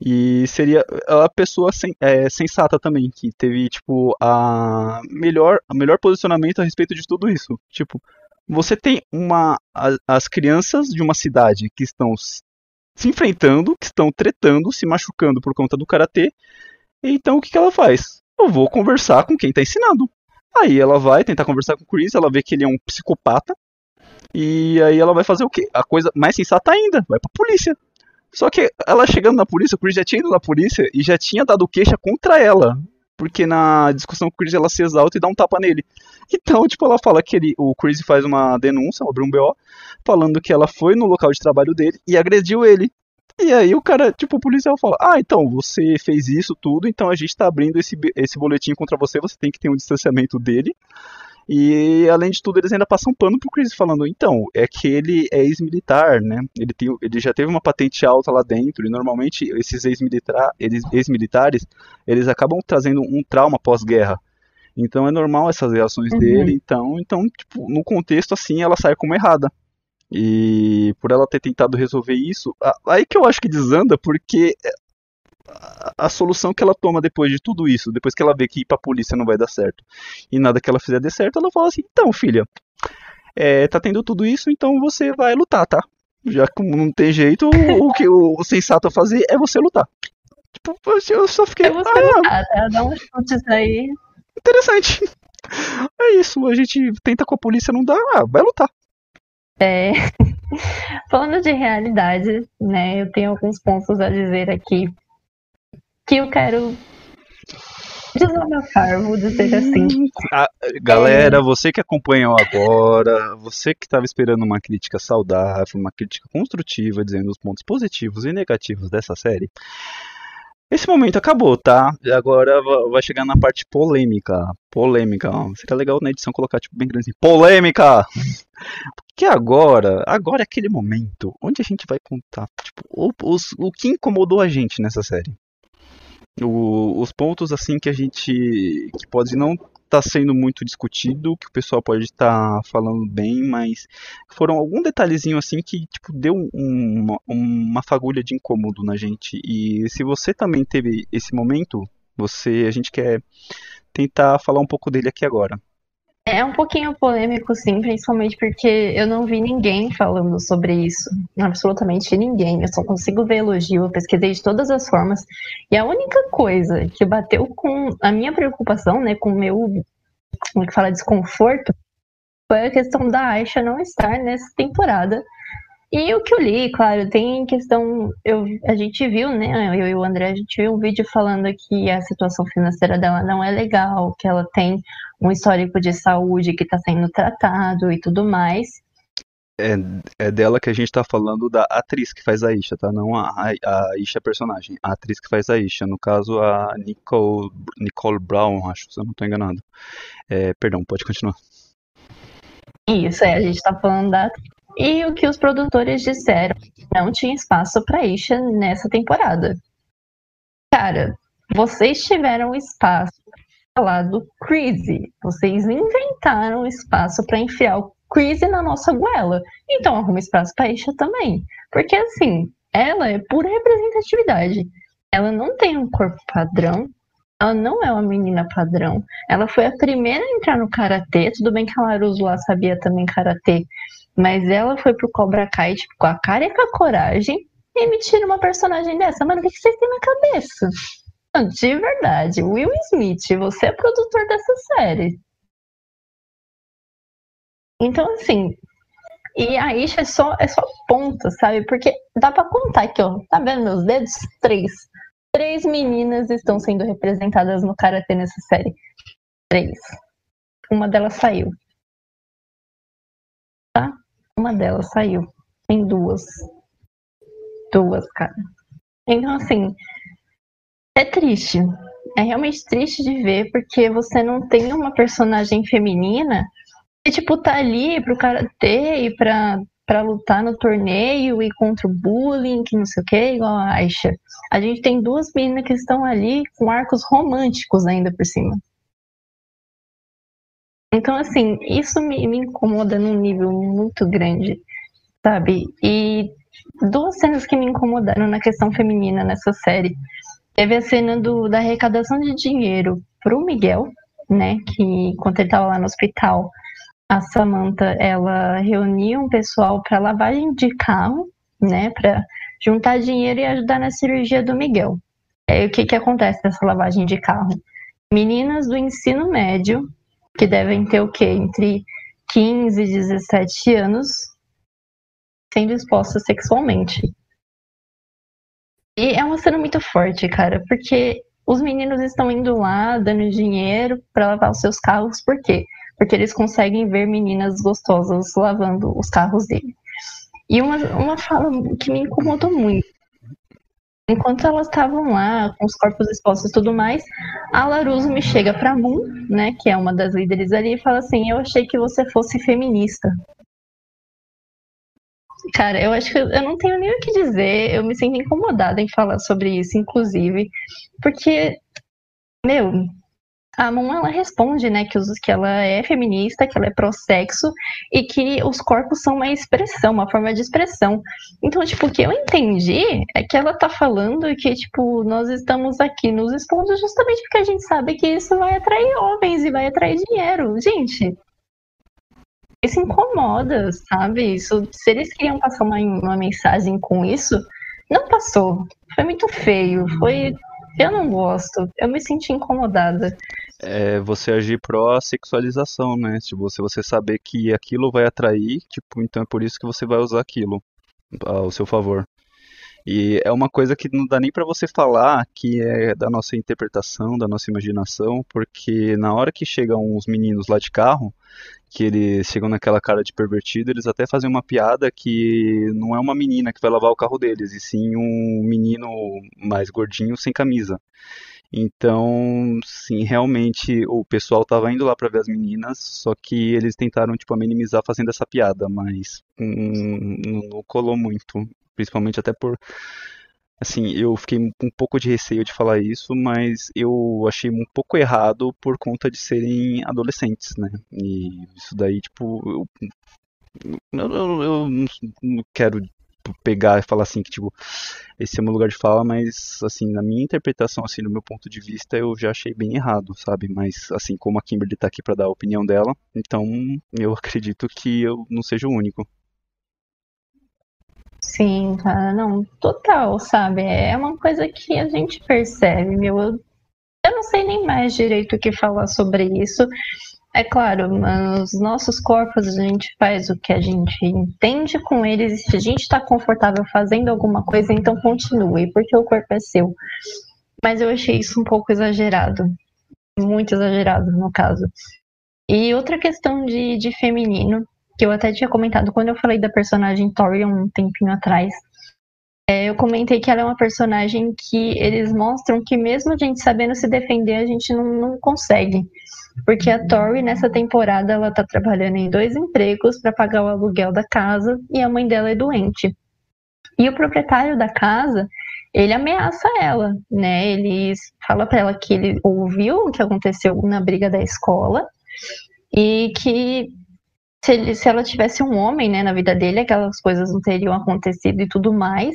e seria a pessoa sen, é, sensata também, que teve, tipo, a melhor, a melhor posicionamento a respeito de tudo isso. Tipo, você tem uma. as crianças de uma cidade que estão se enfrentando, que estão tretando, se machucando por conta do karatê. Então o que, que ela faz? Eu vou conversar com quem está ensinando. Aí ela vai tentar conversar com o Chris, ela vê que ele é um psicopata. E aí ela vai fazer o quê? A coisa mais sensata ainda, vai pra polícia. Só que ela chegando na polícia, o Chris já tinha ido na polícia e já tinha dado queixa contra ela porque na discussão com o Chris ela se exalta e dá um tapa nele. Então, tipo, ela fala que ele, o Chris faz uma denúncia, abre um BO, falando que ela foi no local de trabalho dele e agrediu ele. E aí o cara, tipo, o policial fala: Ah, então, você fez isso tudo, então a gente tá abrindo esse, esse boletim contra você, você tem que ter um distanciamento dele. E além de tudo, eles ainda passam pano pro Chris falando, então, é que ele é ex-militar, né? Ele, tem, ele já teve uma patente alta lá dentro, e normalmente esses ex-militares, ex-militares, eles acabam trazendo um trauma pós-guerra. Então é normal essas reações uhum. dele, então, então, tipo, no contexto assim, ela sai como errada. E por ela ter tentado resolver isso, aí que eu acho que desanda, porque a, solução que ela toma depois de tudo isso, depois que ela vê que ir pra polícia não vai dar certo e nada que ela fizer dê certo, ela fala assim: então, filha, é, tá tendo tudo isso, então você vai lutar, tá? Já que não tem jeito, o, que o, sensato a fazer é você lutar. Tipo, eu só fiquei. É você ah, lutar, tá? Dá uns chutes aí. Interessante. É isso, a gente tenta com a polícia, não dá, ah, vai lutar. É. Falando de realidade, né, eu tenho alguns pontos a dizer aqui que eu quero desabafar, vou dizer assim. Ah, galera, é... você que acompanhou agora, você que estava esperando uma crítica saudável, uma crítica construtiva, dizendo os pontos positivos e negativos dessa série, Esse momento acabou, tá? Agora vai chegar na parte polêmica. Polêmica. Seria legal na edição colocar tipo bem grande. Polêmica! Porque agora, agora é aquele momento onde a gente vai contar tipo, o, os, o que incomodou a gente nessa série. O, os pontos assim que a gente que pode não está sendo muito discutido, que o pessoal pode estar tá falando bem, mas foram algum detalhezinho assim que tipo deu uma, uma fagulha de incômodo na gente. E se você também teve esse momento, você a gente quer tentar falar um pouco dele aqui agora. É um pouquinho polêmico, sim, principalmente porque eu não vi ninguém falando sobre isso. Absolutamente ninguém. Eu só consigo ver elogio, eu pesquisei de todas as formas. E a única coisa que bateu com a minha preocupação, né, com o meu, como que fala, desconforto, foi a questão da Aisha não estar nessa temporada. E o que eu li, claro, tem questão. Eu, a gente viu, né? Eu e o André, a gente viu um vídeo falando que a situação financeira dela não é legal, que ela tem um histórico de saúde que está sendo tratado e tudo mais. É, é dela que a gente está falando da atriz que faz a Isha, tá? Não a, a, Isha personagem. A atriz que faz a Isha. No caso, a Nicole, Nicole Brown, acho, se eu não estou enganado. É, perdão, pode continuar. Isso, é, a gente está falando da e o que os produtores disseram, não tinha espaço para Isha nessa temporada. Cara, vocês tiveram espaço para falar do Crazy. Vocês inventaram espaço para enfiar o Crazy na nossa goela. Então arruma espaço para Isha também. Porque assim, ela é pura representatividade. Ela não tem um corpo padrão, ela não é uma menina padrão. Ela foi a primeira a entrar no karatê. Tudo bem que a Laruso lá sabia também karatê, mas ela foi pro Cobra Kai, tipo, com a cara e com a coragem, e me tira uma personagem dessa. Mano, o que, vocês têm na cabeça? Não, de verdade, Will Smith, você é produtor dessa série. Então, assim, e a Isha é só, é só ponta, sabe? Porque dá pra contar aqui, ó. Tá vendo meus dedos? Três. Três meninas estão sendo representadas no Karatê nessa série. Três. Uma delas saiu. Uma delas saiu. Tem duas. Duas, cara. Então, assim, é triste. É realmente triste de ver, porque você não tem uma personagem feminina que, tipo, tá ali pro karatê e pra, pra lutar no torneio e contra o bullying, que não sei o que, igual a Aisha. A gente tem duas meninas que estão ali com arcos românticos ainda por cima. Então, assim, isso me, me incomoda num nível muito grande, sabe? E duas cenas que me incomodaram na questão feminina nessa série. Teve a cena do, da arrecadação de dinheiro pro Miguel, né? Que enquanto ele tava lá no hospital, a Samantha ela reuniu um pessoal para lavagem de carro, né? Para juntar dinheiro e ajudar na cirurgia do Miguel. Aí o que que acontece nessa lavagem de carro? Meninas do ensino médio que devem ter o quê? Entre 15 e 17 anos sendo expostas sexualmente. E é uma cena muito forte, cara, porque os meninos estão indo lá dando dinheiro para lavar os seus carros, por quê? Porque eles conseguem ver meninas gostosas lavando os carros dele. E uma, uma fala que me incomodou muito Enquanto elas estavam lá, com os corpos expostos e tudo mais, a Laruso me chega pra Moon, né, que é uma das líderes ali, e fala assim: Eu achei que você fosse feminista. Cara, eu acho que eu não tenho nem o que dizer, eu me sinto incomodada em falar sobre isso, inclusive, porque, meu, a Moon ela responde, né, que, os, que ela é feminista, que ela é pró-sexo e que os corpos são uma expressão, uma forma de expressão. Então, tipo, o que eu entendi é que ela tá falando que, tipo, nós estamos aqui nos expondo justamente porque a gente sabe que isso vai atrair homens e vai atrair dinheiro. Gente, isso incomoda, sabe? Isso, se eles queriam passar uma, uma mensagem com isso, não passou. Foi muito feio, foi eu não gosto. Eu me senti incomodada é você agir pró-sexualização, né? Tipo, você, você saber que aquilo vai atrair, tipo, então é por isso que você vai usar aquilo ao seu favor. E é uma coisa que não dá nem para você falar que é da nossa interpretação, da nossa imaginação, porque na hora que chegam uns meninos lá de carro, que eles chegam naquela cara de pervertido, eles até fazem uma piada que não é uma menina que vai lavar o carro deles, e sim um menino mais gordinho sem camisa. Então, sim, realmente o pessoal tava indo lá para ver as meninas, só que eles tentaram tipo minimizar fazendo essa piada, mas hum, não colou muito, principalmente até por Assim, eu fiquei um pouco de receio de falar isso, mas eu achei um pouco errado por conta de serem adolescentes, né? E isso daí, tipo, eu, eu, eu não quero pegar e falar assim que tipo esse é meu lugar de fala, mas assim na minha interpretação assim no meu ponto de vista eu já achei bem errado, sabe? Mas assim como a Kimberly tá aqui para dar a opinião dela, então eu acredito que eu não seja o único. Sim, cara, não, total, sabe? É uma coisa que a gente percebe, meu. Eu, eu não sei nem mais direito o que falar sobre isso. É claro, mas os nossos corpos, a gente faz o que a gente entende com eles, se a gente está confortável fazendo alguma coisa, então continue, porque o corpo é seu. Mas eu achei isso um pouco exagerado. Muito exagerado, no caso. E outra questão de, de feminino, que eu até tinha comentado quando eu falei da personagem Tori um tempinho atrás. É, eu comentei que ela é uma personagem que eles mostram que mesmo a gente sabendo se defender, a gente não, não consegue. Porque a Tori, nessa temporada, ela tá trabalhando em dois empregos para pagar o aluguel da casa e a mãe dela é doente. E o proprietário da casa, ele ameaça ela, né? Ele fala para ela que ele ouviu o que aconteceu na briga da escola e que se, ele, se ela tivesse um homem, né, na vida dele, aquelas coisas não teriam acontecido e tudo mais.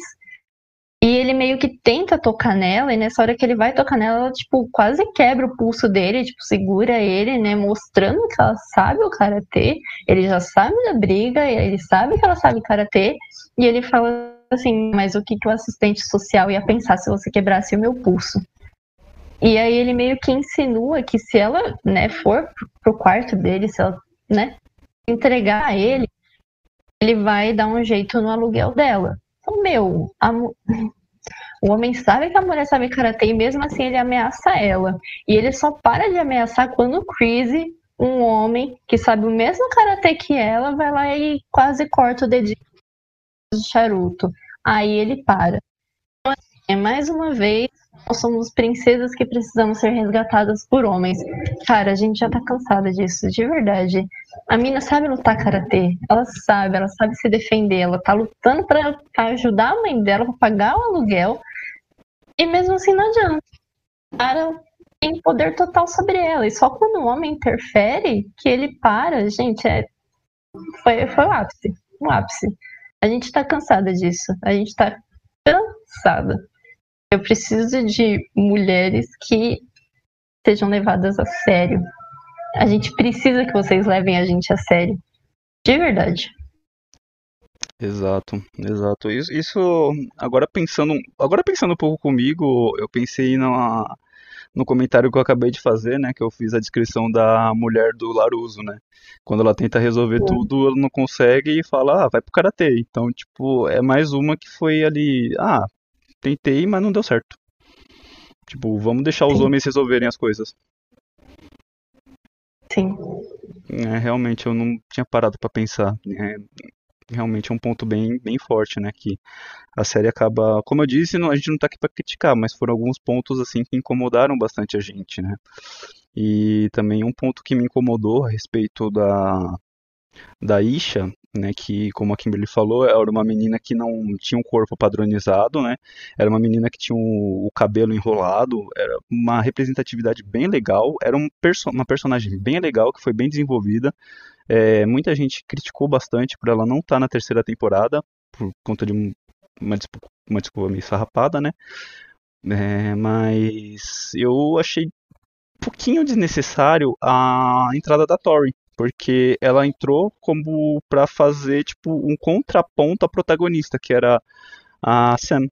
E ele meio que tenta tocar nela, e nessa hora que ele vai tocar nela, ela, tipo, quase quebra o pulso dele, tipo, segura ele, né, mostrando que ela sabe o karatê, ele já sabe da briga, ele sabe que ela sabe karatê, e ele fala assim, mas o que, que o assistente social ia pensar se você quebrasse o meu pulso? E aí ele meio que insinua que se ela, né, for pro quarto dele, se ela, né, entregar a ele, ele vai dar um jeito no aluguel dela. Meu, a, o homem sabe que a mulher sabe karatê e mesmo assim ele ameaça ela. E ele só para de ameaçar quando o Chris, um homem que sabe o mesmo karatê que ela, vai lá e quase corta o dedinho de charuto. Aí ele para. Então, assim, é mais uma vez nós somos princesas que precisamos ser resgatadas por homens. Cara, a gente já tá cansada disso, de verdade. A mina sabe lutar karatê, ela sabe, ela sabe se defender, ela tá lutando para ajudar a mãe dela, pra pagar o aluguel. E mesmo assim não adianta. O cara tem poder total sobre ela. E só quando o homem interfere que ele para, gente, é... foi, foi o ápice. O ápice. A gente tá cansada disso. A gente tá cansada. Eu preciso de mulheres que sejam levadas a sério. A gente precisa que vocês levem a gente a sério. De verdade. Exato, exato. Isso, isso agora pensando, agora pensando um pouco comigo, eu pensei na, no comentário que eu acabei de fazer, né, que eu fiz a descrição da mulher do Laruso, né? Quando ela tenta resolver Sim. tudo, ela não consegue e fala, ah, vai pro karatê. Então, tipo, é mais uma que foi ali, ah, tentei, mas não deu certo. Tipo, vamos deixar os Sim. homens resolverem as coisas. Sim. É, realmente eu não tinha parado para pensar. É, realmente é um ponto bem, bem forte, né? Que a série acaba, como eu disse, não, a gente não tá aqui para criticar, mas foram alguns pontos assim que incomodaram bastante a gente, né? E também um ponto que me incomodou a respeito da da Isha né, que, como a Kimberly falou, era uma menina que não tinha um corpo padronizado, né, era uma menina que tinha o, o cabelo enrolado, era uma representatividade bem legal, era um perso uma personagem bem legal, que foi bem desenvolvida, é, muita gente criticou bastante por ela não estar tá na terceira temporada, por conta de uma, desculpa, uma desculpa meio farrapada, né, é, mas eu achei um pouquinho desnecessário a entrada da Tori, porque ela entrou como para fazer tipo um contraponto à protagonista, que era a Sam.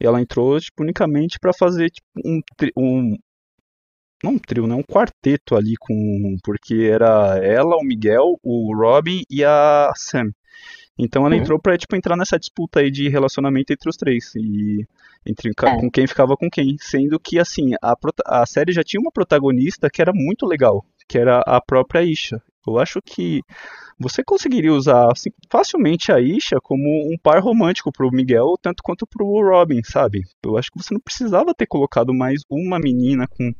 E ela entrou tipo, unicamente para fazer tipo, um, um não um trio, né, um quarteto ali com porque era ela, o Miguel, o Robin e a Sam. Então ela uhum. entrou pra, tipo, entrar nessa disputa aí de relacionamento entre os três. E entre é. com quem ficava com quem. Sendo que, assim, a, a série já tinha uma protagonista que era muito legal, que era a própria Isha. Eu acho que você conseguiria usar assim, facilmente a Isha como um par romântico pro Miguel, tanto quanto pro Robin, sabe? Eu acho que você não precisava ter colocado mais uma menina com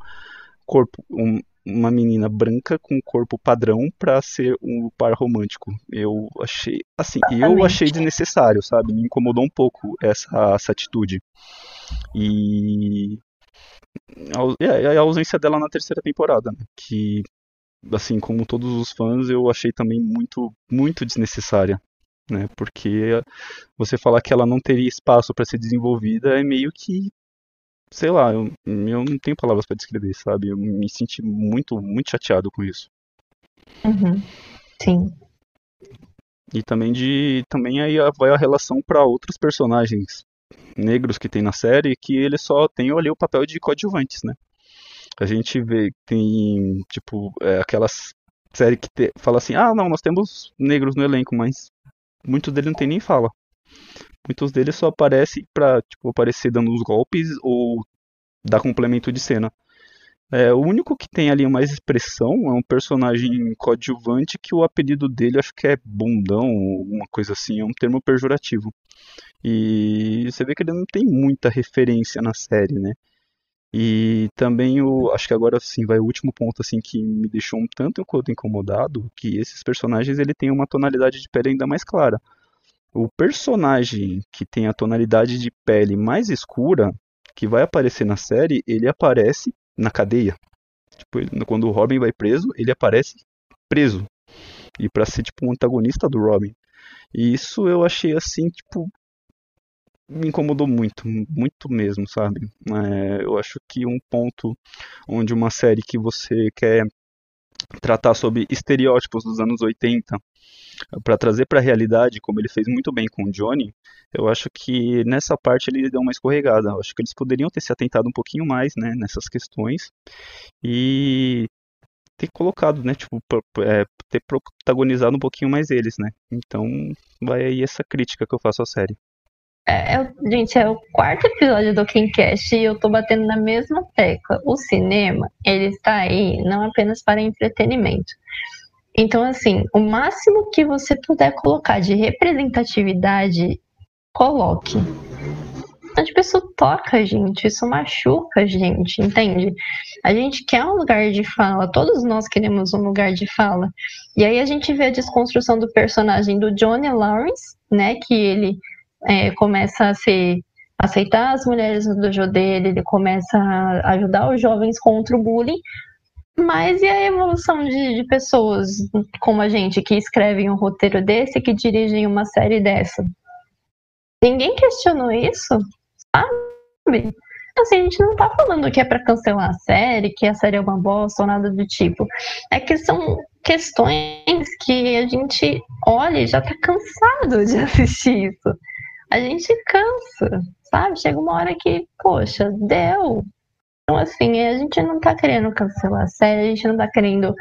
corpo, um, uma menina branca com corpo padrão para ser um par romântico. Eu achei, assim, eu achei desnecessário, sabe? Me incomodou um pouco essa, essa atitude. E a, a ausência dela na terceira temporada, né? que assim como todos os fãs, eu achei também muito, muito desnecessária. Né? Porque você falar que ela não teria espaço para ser desenvolvida é meio que. Sei lá, eu, eu não tenho palavras para descrever, sabe? Eu me senti muito, muito chateado com isso. Uhum. Sim. E também de também aí vai a relação para outros personagens negros que tem na série que eles só têm ali o papel de coadjuvantes, né? A gente vê tem, tipo, é, aquelas série que te, fala assim, ah, não, nós temos negros no elenco, mas muitos deles não tem nem fala. Muitos deles só aparecem pra, tipo, aparecer dando os golpes ou dar complemento de cena. É, o único que tem ali mais expressão é um personagem coadjuvante que o apelido dele acho que é bundão, uma coisa assim, é um termo pejorativo. E você vê que ele não tem muita referência na série, né? E também o, acho que agora sim vai o último ponto assim que me deixou um tanto quanto incomodado, que esses personagens ele tem uma tonalidade de pele ainda mais clara. O personagem que tem a tonalidade de pele mais escura, que vai aparecer na série, ele aparece na cadeia. Tipo, ele, quando o Robin vai preso, ele aparece preso. E para ser tipo um antagonista do Robin. E isso eu achei assim, tipo, me incomodou muito, muito mesmo, sabe? É, eu acho que um ponto onde uma série que você quer tratar sobre estereótipos dos anos 80 para trazer para a realidade, como ele fez muito bem com o Johnny, eu acho que nessa parte ele deu uma escorregada. Eu acho que eles poderiam ter se atentado um pouquinho mais, né, nessas questões e ter colocado, né, tipo, é, ter protagonizado um pouquinho mais eles, né. Então, vai aí essa crítica que eu faço à série. É, é, gente, é o quarto episódio do Kimcast e eu tô batendo na mesma tecla. O cinema, ele está aí não apenas para entretenimento. Então, assim, o máximo que você puder colocar de representatividade, coloque. A pessoa toca gente, isso machuca a gente, entende? A gente quer um lugar de fala, todos nós queremos um lugar de fala. E aí a gente vê a desconstrução do personagem do Johnny Lawrence, né? Que ele é, começa a ser aceitar as mulheres no dojo dele, ele começa a ajudar os jovens contra o bullying, mas e a evolução de, de pessoas como a gente que escrevem um roteiro desse, que dirigem uma série dessa? Ninguém questionou isso, sabe? Assim, a gente não tá falando que é para cancelar a série, que a série é uma bosta ou nada do tipo. É que são questões que a gente olha e já tá cansado de assistir isso a gente cansa, sabe? Chega uma hora que, poxa, deu. Então, assim, a gente não tá querendo cancelar a série, a gente não tá querendo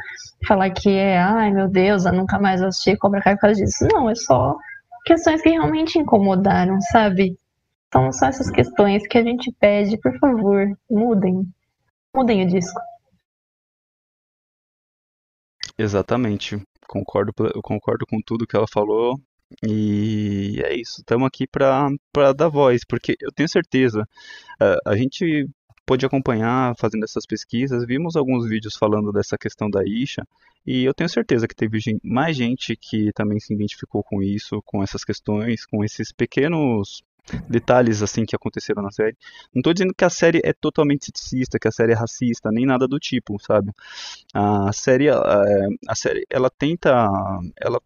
falar que é, ai meu Deus, eu nunca mais assisti Cobra Kai por causa disso. Não, é só questões que realmente incomodaram, sabe? Então, são essas questões que a gente pede, por favor, mudem. Mudem o disco. Exatamente. Concordo, concordo com tudo que ela falou. E é isso, estamos aqui para dar voz, porque eu tenho certeza, a, gente pôde acompanhar fazendo essas pesquisas, vimos alguns vídeos falando dessa questão da Isha, e eu tenho certeza que teve mais gente que também se identificou com isso, com essas questões, com esses pequenos detalhes assim que aconteceram na série. Não estou dizendo que a série é totalmente sexista, que a série é racista, nem nada do tipo, sabe? A série, a série, ela tenta, ela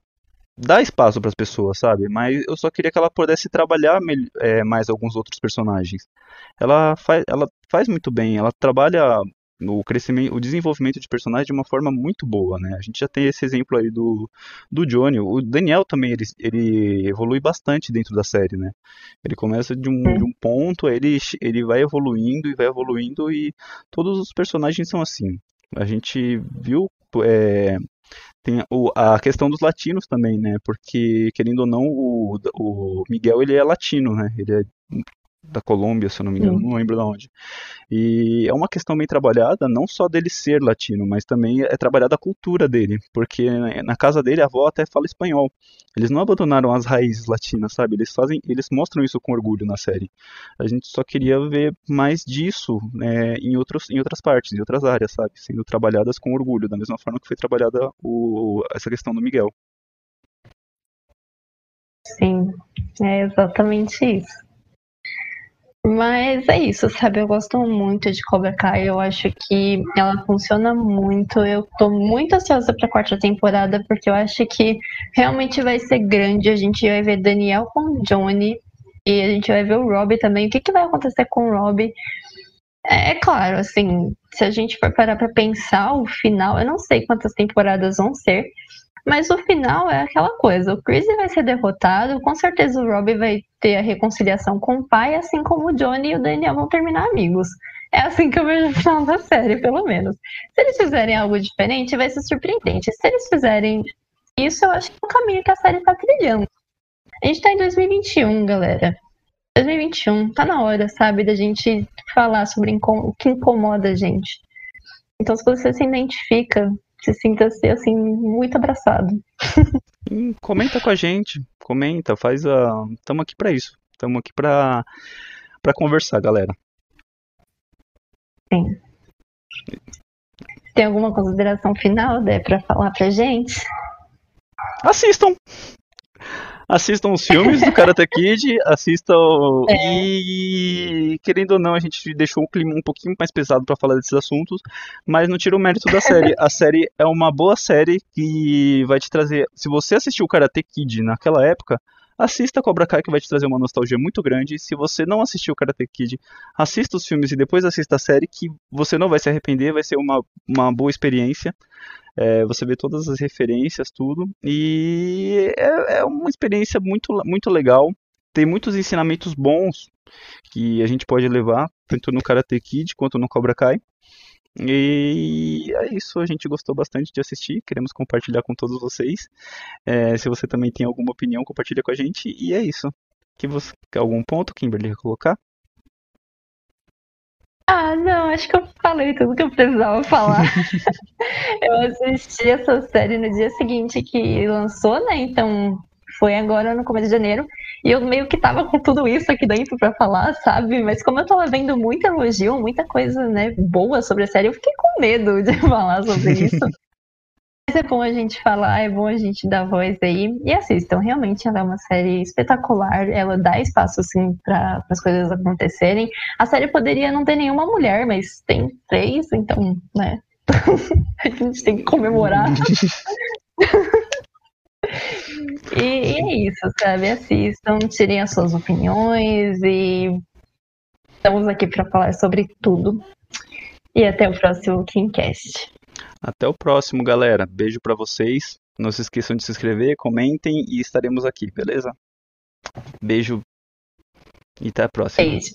dá espaço para as pessoas, sabe? Mas eu só queria que ela pudesse trabalhar é, mais alguns outros personagens. Ela faz, ela faz muito bem, ela trabalha o crescimento, o desenvolvimento de personagens de uma forma muito boa, né? A gente já tem esse exemplo aí do, do Johnny, o Daniel também ele, ele evolui bastante dentro da série, né? Ele começa de um, de um ponto, ele ele vai evoluindo e vai evoluindo e todos os personagens são assim. A gente viu é, tem o, a questão dos latinos também, né? Porque, querendo ou não, o, o Miguel ele é latino, né? Ele é da Colômbia, se eu não me engano, não lembro de onde. E é uma questão bem trabalhada, não só dele ser latino, mas também é trabalhada a cultura dele, porque na casa dele a avó até fala espanhol. Eles não abandonaram as raízes latinas, sabe? Eles fazem, eles mostram isso com orgulho na série. A gente só queria ver mais disso né, em, outros, em outras partes, em outras áreas, sabe? Sendo trabalhadas com orgulho, da mesma forma que foi trabalhada o, essa questão do Miguel. Sim, é exatamente isso. Mas é isso, sabe? Eu gosto muito de Cobra Kai. Eu acho que ela funciona muito. Eu tô muito ansiosa pra quarta temporada, porque eu acho que realmente vai ser grande. A gente vai ver Daniel com Johnny. E a gente vai ver o Robbie também. O que, que vai acontecer com o Robbie? É, é claro, assim, se a gente for parar pra pensar o final, eu não sei quantas temporadas vão ser, mas o final é aquela coisa: o Chris vai ser derrotado, com certeza o Robbie vai ter a reconciliação com o pai, assim como o Johnny e o Daniel vão terminar amigos. É assim que eu vejo o final da série, pelo menos. Se eles fizerem algo diferente, vai ser surpreendente. Se eles fizerem isso, eu acho que é o caminho que a série tá trilhando. A gente tá em 2021, galera. 2021, tá na hora, sabe, da gente falar sobre o que incomoda a gente. Então, se você se identifica se sinta-se assim muito abraçado. Hum, comenta com a gente, comenta, faz a, estamos aqui para isso, estamos aqui para para conversar, galera. Sim. Tem alguma consideração final, Dé, para falar pra gente? Assistam assistam os filmes do Karate Kid, assistam. É. E querendo ou não, a gente deixou um clima um pouquinho mais pesado para falar desses assuntos, mas não tira o mérito da série. A série é uma boa série que vai te trazer. Se você assistiu o Karate Kid naquela época, assista Cobra Kai que vai te trazer uma nostalgia muito grande. Se você não assistiu Karate Kid, assista os filmes e depois assista a série que você não vai se arrepender, vai ser uma, uma boa experiência. É, você vê todas as referências, tudo. E é, é uma experiência muito, muito legal. Tem muitos ensinamentos bons que a gente pode levar, tanto no Karate Kid quanto no Cobra Kai. E é isso, a gente gostou bastante de assistir, queremos compartilhar com todos vocês. É, se você também tem alguma opinião, compartilha com a gente. E é isso. Que você, algum ponto, Kimberly, colocar? Ah, não, acho que eu falei tudo que eu precisava falar. eu assisti essa série no dia seguinte que lançou, né? Então foi agora no começo de janeiro. E eu meio que tava com tudo isso aqui dentro para falar, sabe? Mas como eu tava vendo muita elogio, muita coisa, né, boa sobre a série, eu fiquei com medo de falar sobre isso. Mas é bom a gente falar, é bom a gente dar voz aí. E assistam, realmente ela é uma série espetacular, ela dá espaço, assim, para as coisas acontecerem. A série poderia não ter nenhuma mulher, mas tem três, então, né? a gente tem que comemorar. e, e é isso, sabe? Assistam, tirem as suas opiniões e estamos aqui para falar sobre tudo. E até o próximo Kimcast. Até o próximo, galera. Beijo para vocês. Não se esqueçam de se inscrever, comentem e estaremos aqui, beleza? Beijo e até a próxima. Beijo.